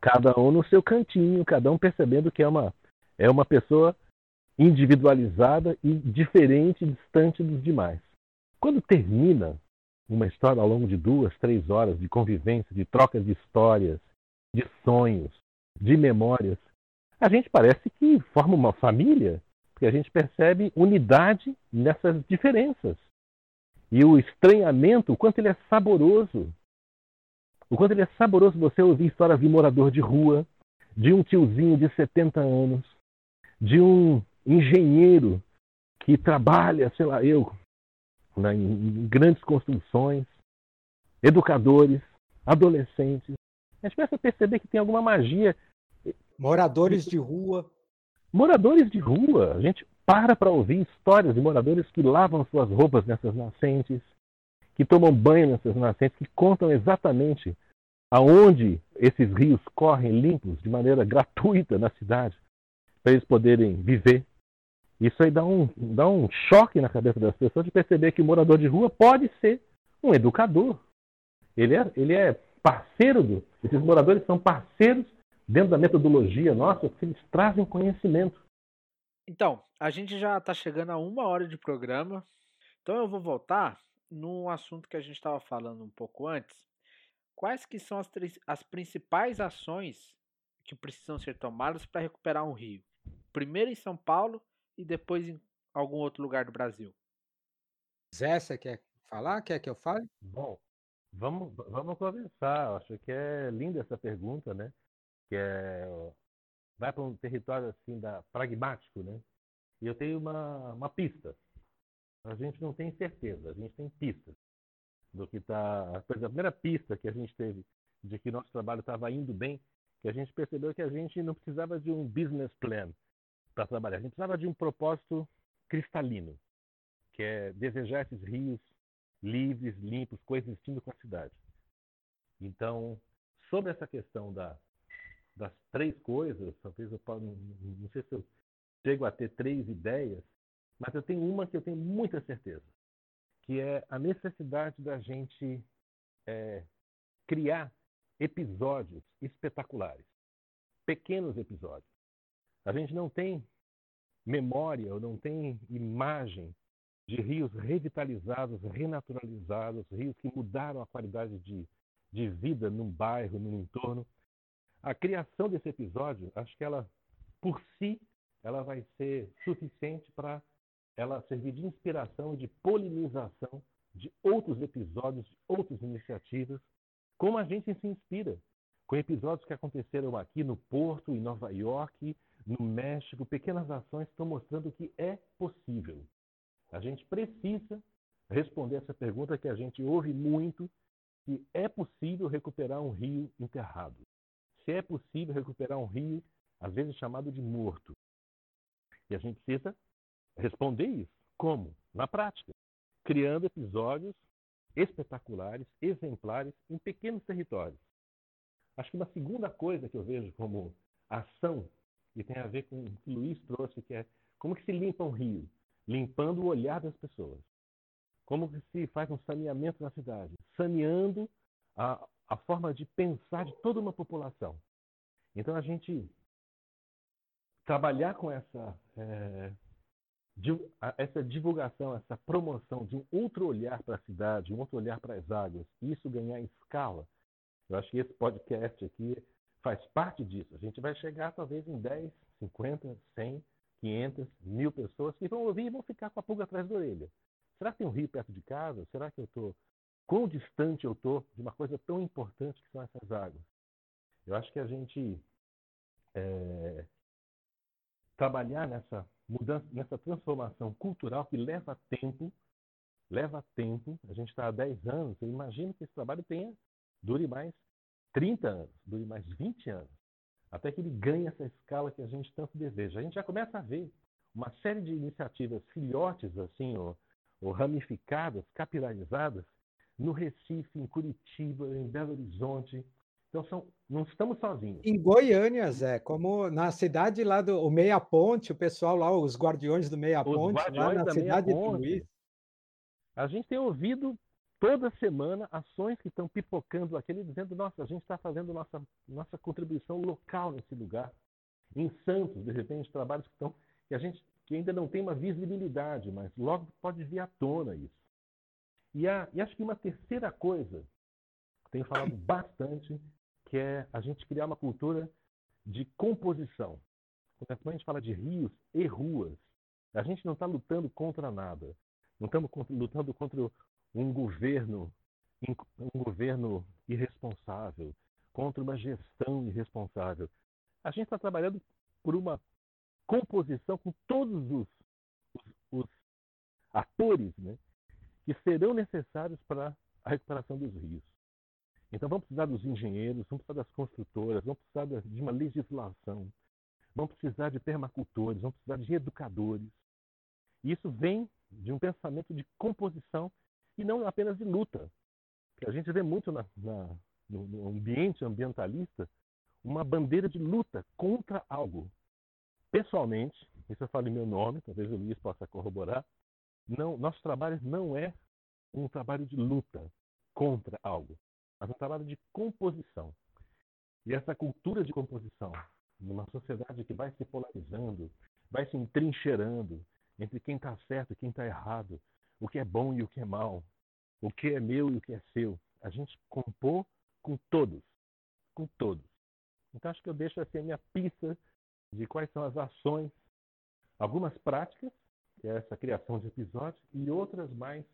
Speaker 4: Cada um no seu cantinho, cada um percebendo que é uma, é uma pessoa individualizada e diferente, distante dos demais. Quando termina uma história ao longo de duas, três horas de convivência, de trocas de histórias, de sonhos, de memórias, a gente parece que forma uma família, porque a gente percebe unidade nessas diferenças. E o estranhamento, o quanto ele é saboroso. O quanto ele é saboroso você ouvir histórias de morador de rua, de um tiozinho de 70 anos, de um engenheiro que trabalha, sei lá, eu, né, em grandes construções, educadores, adolescentes, A gente começa a perceber que tem alguma magia.
Speaker 3: Moradores de rua.
Speaker 4: Moradores de rua. A gente para para ouvir histórias de moradores que lavam suas roupas nessas nascentes, que tomam banho nessas nascentes, que contam exatamente aonde esses rios correm limpos de maneira gratuita na cidade, para eles poderem viver. Isso aí dá um, dá um choque na cabeça das pessoas de perceber que o morador de rua pode ser um educador. Ele é, ele é parceiro do. Esses moradores são parceiros dentro da metodologia nossa, porque eles trazem conhecimento.
Speaker 1: Então, a gente já está chegando a uma hora de programa, então eu vou voltar num assunto que a gente estava falando um pouco antes. Quais que são as, as principais ações que precisam ser tomadas para recuperar um rio? Primeiro em São Paulo e depois em algum outro lugar do Brasil.
Speaker 3: Zé, você quer falar? Quer que eu fale?
Speaker 4: Bom, vamos, vamos conversar. Acho que é linda essa pergunta, né? Que é vai para um território assim da pragmático, né? E eu tenho uma, uma pista. A gente não tem certeza, a gente tem pistas do que está. A primeira pista que a gente teve de que nosso trabalho estava indo bem, que a gente percebeu que a gente não precisava de um business plan para trabalhar, a gente precisava de um propósito cristalino, que é desejar esses rios livres, limpos, coexistindo com a cidade. Então, sobre essa questão da das três coisas, talvez eu possa, não sei se eu chego a ter três ideias, mas eu tenho uma que eu tenho muita certeza, que é a necessidade da gente é, criar episódios espetaculares, pequenos episódios. A gente não tem memória ou não tem imagem de rios revitalizados, renaturalizados, rios que mudaram a qualidade de, de vida num bairro, num entorno. A criação desse episódio, acho que ela, por si, ela vai ser suficiente para ela servir de inspiração, de polinização de outros episódios, de outras iniciativas, como a gente se inspira com episódios que aconteceram aqui no Porto, em Nova York, no México, pequenas ações estão mostrando que é possível. A gente precisa responder essa pergunta que a gente ouve muito, se é possível recuperar um rio enterrado se é possível recuperar um rio, às vezes chamado de morto. E a gente precisa responder isso. Como? Na prática, criando episódios espetaculares, exemplares, em pequenos territórios. Acho que uma segunda coisa que eu vejo como ação, e tem a ver com o que o Luiz trouxe, que é como que se limpa um rio? Limpando o olhar das pessoas. Como que se faz um saneamento na cidade? Saneando a, a forma de pensar de toda uma população. Então, a gente trabalhar com essa, é, essa divulgação, essa promoção de um outro olhar para a cidade, um outro olhar para as águas, e isso ganhar escala, eu acho que esse podcast aqui faz parte disso. A gente vai chegar talvez em 10, 50, 100, 500, mil pessoas que vão ouvir e vão ficar com a pulga atrás da orelha. Será que tem um rio perto de casa? Será que eu estou quão distante eu estou de uma coisa tão importante que são essas águas. Eu acho que a gente é, trabalhar nessa mudança, nessa transformação cultural que leva tempo, leva tempo. A gente está há 10 anos, eu imagino que esse trabalho tenha, dure mais 30 anos, dure mais 20 anos, até que ele ganhe essa escala que a gente tanto deseja. A gente já começa a ver uma série de iniciativas filhotes, assim, ou, ou ramificadas, capilarizadas, no Recife, em Curitiba, em Belo Horizonte. Então são, não estamos sozinhos.
Speaker 3: Em Goiânia, Zé, como na cidade lá do Meia Ponte, o pessoal lá, os guardiões do Meia os Ponte, lá na cidade de Luiz.
Speaker 4: A gente tem ouvido toda semana ações que estão pipocando aquele dizendo, nossa, a gente está fazendo nossa, nossa contribuição local nesse lugar. Em Santos, de repente, trabalhos que estão que a gente que ainda não tem uma visibilidade, mas logo pode vir à tona isso. E, a, e acho que uma terceira coisa, tenho falado (coughs) bastante, que é a gente criar uma cultura de composição. Quando a gente fala de rios e ruas, a gente não está lutando contra nada. Não estamos lutando contra um governo, um governo irresponsável, contra uma gestão irresponsável. A gente está trabalhando por uma composição com todos os, os, os atores né, que serão necessários para a recuperação dos rios. Então vamos precisar dos engenheiros, vamos precisar das construtoras, vamos precisar de uma legislação, vamos precisar de permacultores, vamos precisar de educadores. E isso vem de um pensamento de composição e não apenas de luta. A gente vê muito na, na, no, no ambiente ambientalista uma bandeira de luta contra algo. Pessoalmente, isso eu falo em meu nome, talvez o Luiz possa corroborar, não, nosso trabalho não é um trabalho de luta contra algo, mas um trabalho de composição. E essa cultura de composição, numa sociedade que vai se polarizando, vai se entrincheirando entre quem está certo e quem está errado, o que é bom e o que é mal, o que é meu e o que é seu, a gente compor com todos, com todos. Então acho que eu deixo assim a minha pista de quais são as ações, algumas práticas, que é essa criação de episódios, e outras mais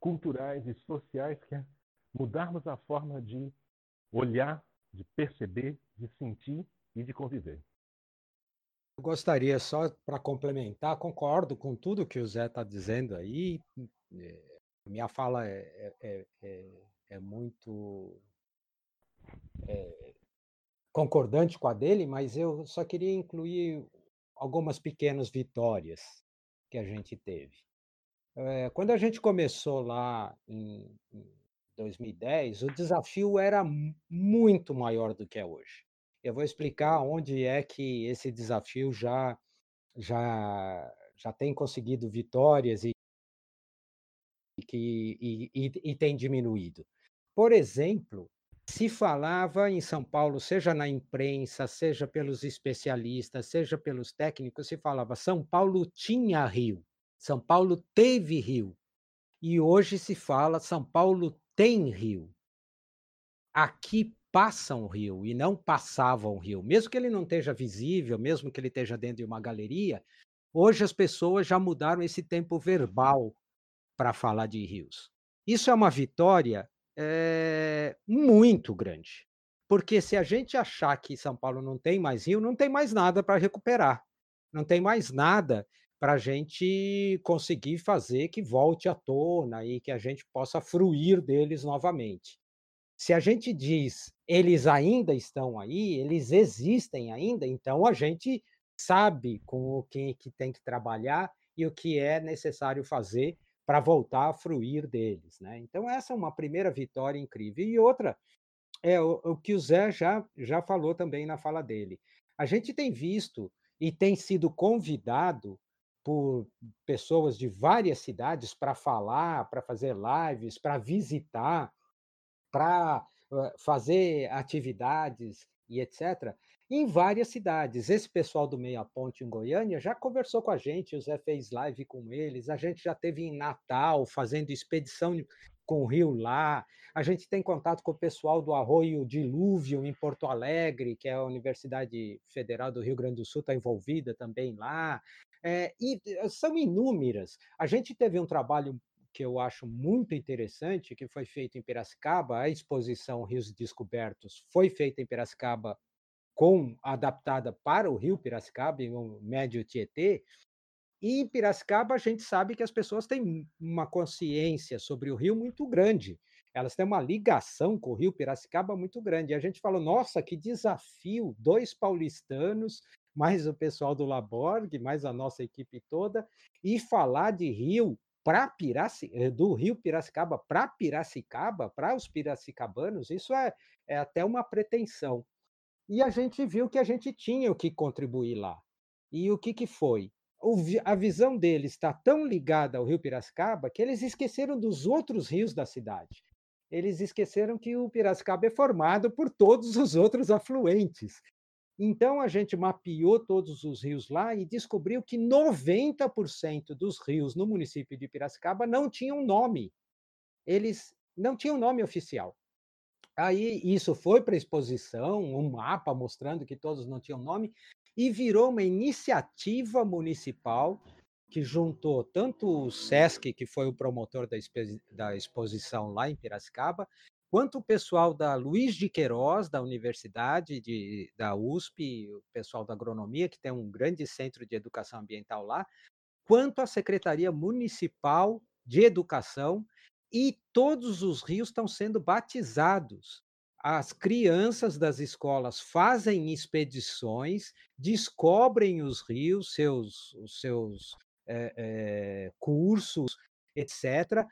Speaker 4: culturais e sociais, que é mudarmos a forma de olhar, de perceber, de sentir e de conviver.
Speaker 3: Eu gostaria só para complementar, concordo com tudo que o Zé está dizendo aí. É, minha fala é, é, é, é muito é, concordante com a dele, mas eu só queria incluir algumas pequenas vitórias que a gente teve. É, quando a gente começou lá em 2010, o desafio era muito maior do que é hoje. Eu vou explicar onde é que esse desafio já já já tem conseguido vitórias e que e, e, e tem diminuído. Por exemplo, se falava em São Paulo, seja na imprensa, seja pelos especialistas, seja pelos técnicos, se falava São Paulo tinha rio, São Paulo teve rio. E hoje se fala São Paulo tem rio. Aqui passa um rio e não passava um rio. Mesmo que ele não esteja visível, mesmo que ele esteja dentro de uma galeria, hoje as pessoas já mudaram esse tempo verbal para falar de rios. Isso é uma vitória é, muito grande. Porque se a gente achar que São Paulo não tem mais rio, não tem mais nada para recuperar. Não tem mais nada para a gente conseguir fazer que volte à tona e que a gente possa fruir deles novamente. Se a gente diz eles ainda estão aí, eles existem ainda, então a gente sabe com o que, que tem que trabalhar e o que é necessário fazer para voltar a fruir deles. Né? Então, essa é uma primeira vitória incrível. E outra é o, o que o Zé já, já falou também na fala dele. A gente tem visto e tem sido convidado por pessoas de várias cidades para falar, para fazer lives, para visitar, para fazer atividades e etc em várias cidades. Esse pessoal do Meia Ponte em Goiânia já conversou com a gente, o Zé fez live com eles, a gente já teve em Natal fazendo expedição com o Rio lá, a gente tem contato com o pessoal do Arroio Dilúvio em Porto Alegre, que é a Universidade Federal do Rio Grande do Sul, está envolvida também lá. É, e eh, são inúmeras. A gente teve um trabalho que eu acho muito interessante, que foi feito em Piracicaba, a exposição Rios Descobertos foi feita em Piracicaba com adaptada para o Rio Piracicaba, em um médio Tietê. E em Piracicaba a gente sabe que as pessoas têm uma consciência sobre o rio muito grande. Elas têm uma ligação com o Rio Piracicaba muito grande. E a gente falou: nossa, que desafio! Dois paulistanos, mais o pessoal do Laborg, mais a nossa equipe toda, e falar de rio para Piraci... Eh, do Rio Piracicaba para Piracicaba, para os piracicabanos, isso é, é até uma pretensão. E a gente viu que a gente tinha o que contribuir lá. E o que, que foi? a visão deles está tão ligada ao Rio Piracicaba que eles esqueceram dos outros rios da cidade. Eles esqueceram que o Piracicaba é formado por todos os outros afluentes. Então a gente mapeou todos os rios lá e descobriu que 90% dos rios no município de Piracicaba não tinham nome. Eles não tinham nome oficial. Aí isso foi para exposição, um mapa mostrando que todos não tinham nome, e virou uma iniciativa municipal que juntou tanto o SESC, que foi o promotor da, da exposição lá em Piracicaba, quanto o pessoal da Luiz de Queiroz, da Universidade de, da USP, o pessoal da Agronomia, que tem um grande centro de educação ambiental lá, quanto a Secretaria Municipal de Educação, e todos os rios estão sendo batizados as crianças das escolas fazem expedições, descobrem os rios, seus, os seus é, é, cursos, etc.,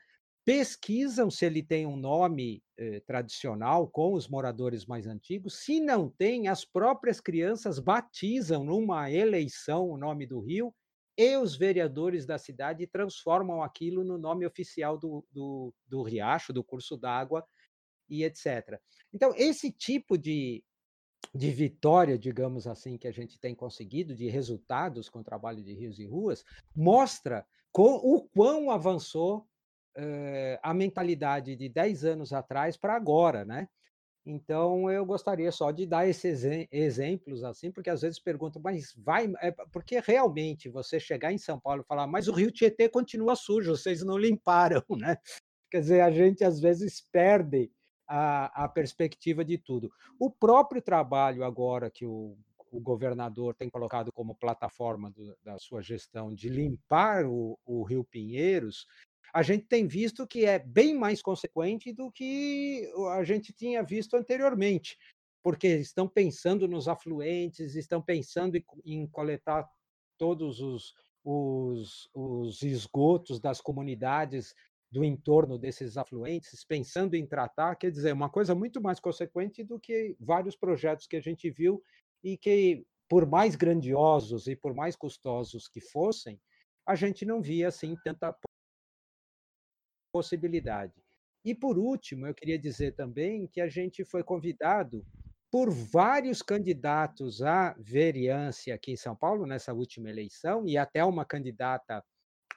Speaker 3: pesquisam se ele tem um nome eh, tradicional com os moradores mais antigos. Se não tem, as próprias crianças batizam numa eleição o nome do rio e os vereadores da cidade transformam aquilo no nome oficial do, do, do riacho, do curso d'água e etc. Então, esse tipo de, de vitória, digamos assim, que a gente tem conseguido, de resultados com o trabalho de rios e ruas, mostra com, o quão avançou eh, a mentalidade de 10 anos atrás para agora, né? Então, eu gostaria só de dar esses exemplos assim, porque às vezes perguntam, mas vai. É porque realmente você chegar em São Paulo e falar, mas o Rio Tietê continua sujo, vocês não limparam, (laughs) né? Quer dizer, a gente às vezes perde a, a perspectiva de tudo. O próprio trabalho agora que o, o governador tem colocado como plataforma do, da sua gestão de limpar o, o Rio Pinheiros, a gente tem visto que é bem mais consequente do que a gente tinha visto anteriormente, porque estão pensando nos afluentes, estão pensando em, coletar todos os, os, os esgotos das comunidades do entorno desses afluentes, pensando em tratar, quer dizer, uma coisa muito mais consequente do que vários projetos que a gente viu e que, por mais grandiosos e por mais custosos que fossem, a gente não via assim tanta possibilidade. E por último, eu queria dizer também que a gente foi convidado por vários candidatos à vereança aqui em São Paulo nessa última eleição e até uma candidata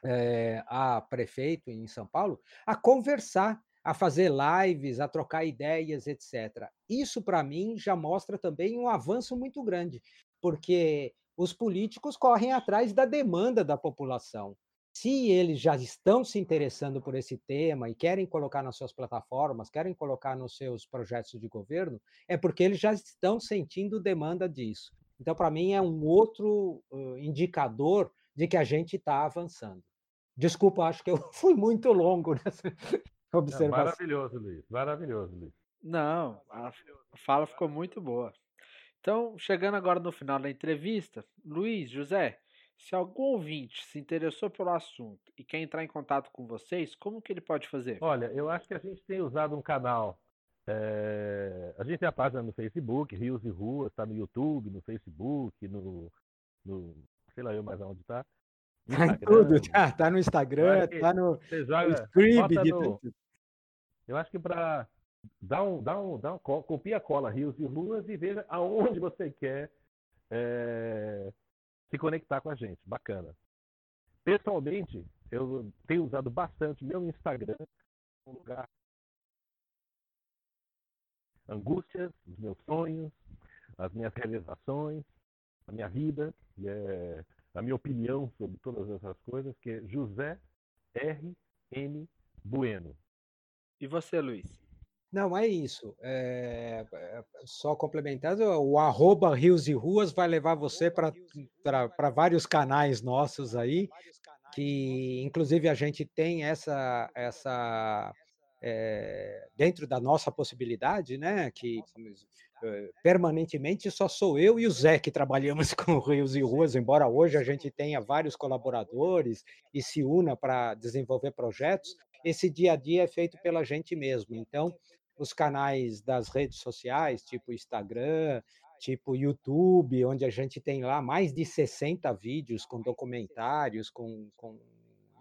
Speaker 3: é, a prefeito em São Paulo a conversar, a fazer lives, a trocar ideias, etc. Isso para mim já mostra também um avanço muito grande, porque os políticos correm atrás da demanda da população se eles já estão se interessando por esse tema e querem colocar nas suas plataformas, querem colocar nos seus projetos de governo, é porque eles já estão sentindo demanda disso. Então, para mim, é um outro uh, indicador de que a gente está avançando. Desculpa, acho que eu (laughs) fui muito longo nessa (laughs) observação.
Speaker 4: Não, maravilhoso, Luiz. Maravilhoso, Luiz.
Speaker 1: Não, a fala ficou muito boa. Então, chegando agora no final da entrevista, Luiz, José, se algum ouvinte se interessou pelo assunto e quer entrar em contato com vocês, como que ele pode fazer?
Speaker 4: Olha, eu acho que a gente tem usado um canal. É... A gente tem a página no Facebook, Rios e Ruas, está no YouTube, no Facebook, no, no. sei lá eu mais onde está.
Speaker 3: Tá em tudo, (laughs) tá, tá no Instagram, tá no,
Speaker 4: joga, no Scrib, no... Eu acho que para dar um, dar um, dar um, copia a cola Rios e Ruas e veja aonde você quer é, se conectar com a gente. Bacana. Pessoalmente, eu tenho usado bastante meu Instagram, um lugar angústias, os meus sonhos, as minhas realizações, a minha vida, é, a minha opinião sobre todas essas coisas, que é José R. N. Bueno.
Speaker 1: E você, Luiz?
Speaker 3: Não, é isso. É, só complementando, o arroba Rios e Ruas vai levar você para vários canais nossos aí, que inclusive a gente tem essa, essa é, dentro da nossa possibilidade, né? Que é, permanentemente só sou eu e o Zé que trabalhamos (laughs) com Rios e Ruas, embora hoje a gente tenha vários colaboradores e se una para desenvolver projetos, esse dia a dia é feito pela gente mesmo. Então, os canais das redes sociais, tipo Instagram, tipo YouTube, onde a gente tem lá mais de 60 vídeos com documentários, com, com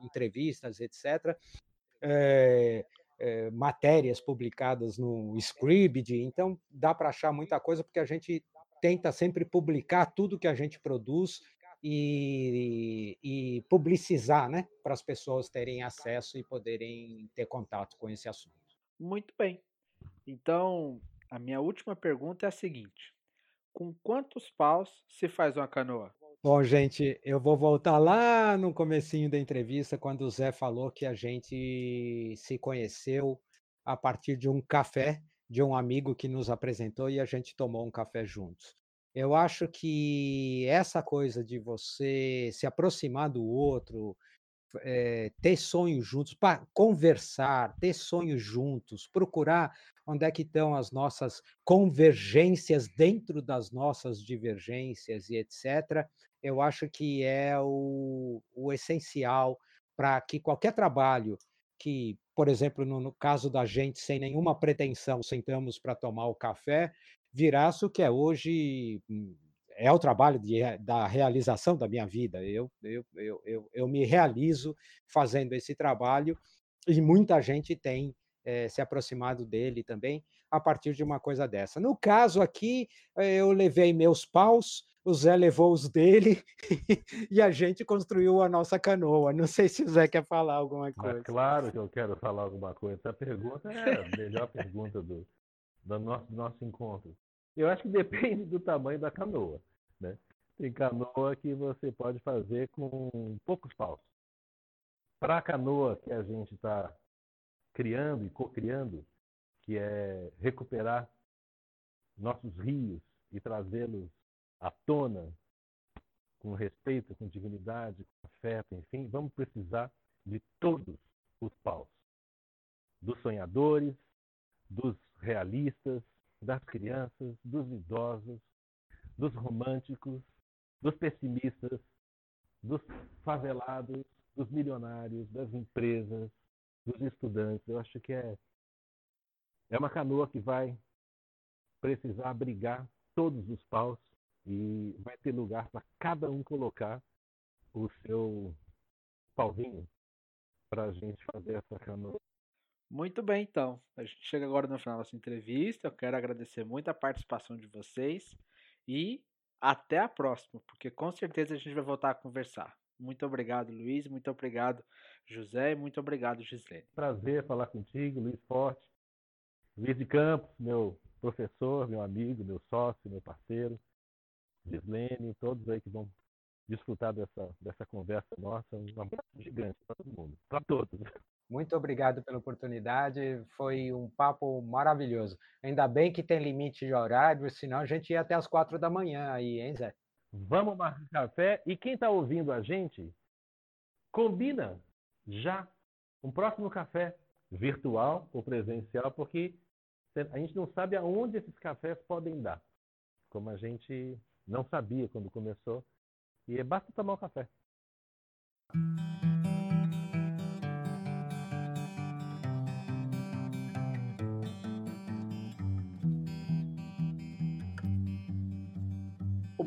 Speaker 3: entrevistas, etc. É, é, matérias publicadas no Scribd, então dá para achar muita coisa, porque a gente tenta sempre publicar tudo que a gente produz e, e publicizar, né, para as pessoas terem acesso e poderem ter contato com esse assunto.
Speaker 1: Muito bem. Então, a minha última pergunta é a seguinte: com quantos paus se faz uma canoa?
Speaker 3: Bom, gente, eu vou voltar lá no comecinho da entrevista, quando o Zé falou que a gente se conheceu a partir de um café de um amigo que nos apresentou e a gente tomou um café juntos. Eu acho que essa coisa de você se aproximar do outro, é, ter sonhos juntos, para conversar, ter sonhos juntos, procurar onde é que estão as nossas convergências dentro das nossas divergências e etc. Eu acho que é o, o essencial para que qualquer trabalho que, por exemplo, no, no, caso da gente, sem nenhuma pretensão, sentamos para tomar o café, virasse o que é hoje hum, é o trabalho de, da realização da minha vida. Eu, eu, eu, eu, eu me realizo fazendo esse trabalho e muita gente tem é, se aproximado dele também a partir de uma coisa dessa. No caso aqui, eu levei meus paus, o Zé levou os dele (laughs) e a gente construiu a nossa canoa. Não sei se o Zé quer falar alguma coisa.
Speaker 4: Mas claro que eu quero falar alguma coisa. Essa pergunta é a melhor pergunta do, do nosso, do nosso encontro. Eu acho que depende do tamanho da canoa. Tem canoa que você pode fazer com poucos paus. Para a canoa que a gente está criando e co-criando, que é recuperar nossos rios e trazê-los à tona com respeito, com dignidade, com afeto, enfim, vamos precisar de todos os paus. Dos sonhadores, dos realistas, das crianças, dos idosos, dos românticos, dos pessimistas, dos favelados, dos milionários, das empresas, dos estudantes. Eu acho que é, é uma canoa que vai precisar abrigar todos os paus e vai ter lugar para cada um colocar o seu pauzinho para a gente fazer essa canoa.
Speaker 1: Muito bem, então. A gente chega agora no final dessa entrevista. Eu quero agradecer muito a participação de vocês e até a próxima, porque com certeza a gente vai voltar a conversar. Muito obrigado, Luiz. Muito obrigado, José. E muito obrigado, Gislene.
Speaker 4: Prazer falar contigo, Luiz Forte. Luiz de Campos, meu professor, meu amigo, meu sócio, meu parceiro. Gislene, todos aí que vão desfrutar dessa, dessa conversa nossa. Um abraço gigante para todo mundo, para todos.
Speaker 3: Muito obrigado pela oportunidade, foi um papo maravilhoso. Ainda bem que tem limite de horário, senão a gente ia até as quatro da manhã aí, hein, Zé?
Speaker 4: Vamos marcar café. E quem está ouvindo a gente, combina já um próximo café virtual ou presencial, porque a gente não sabe aonde esses cafés podem dar, como a gente não sabia quando começou. E basta tomar um café.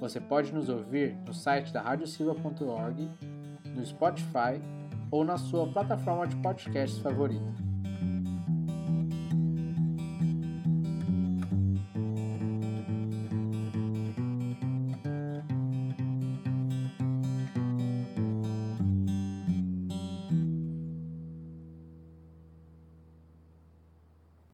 Speaker 1: Você pode nos ouvir no site da radiosilva.org, no Spotify ou na sua plataforma de podcasts favorita.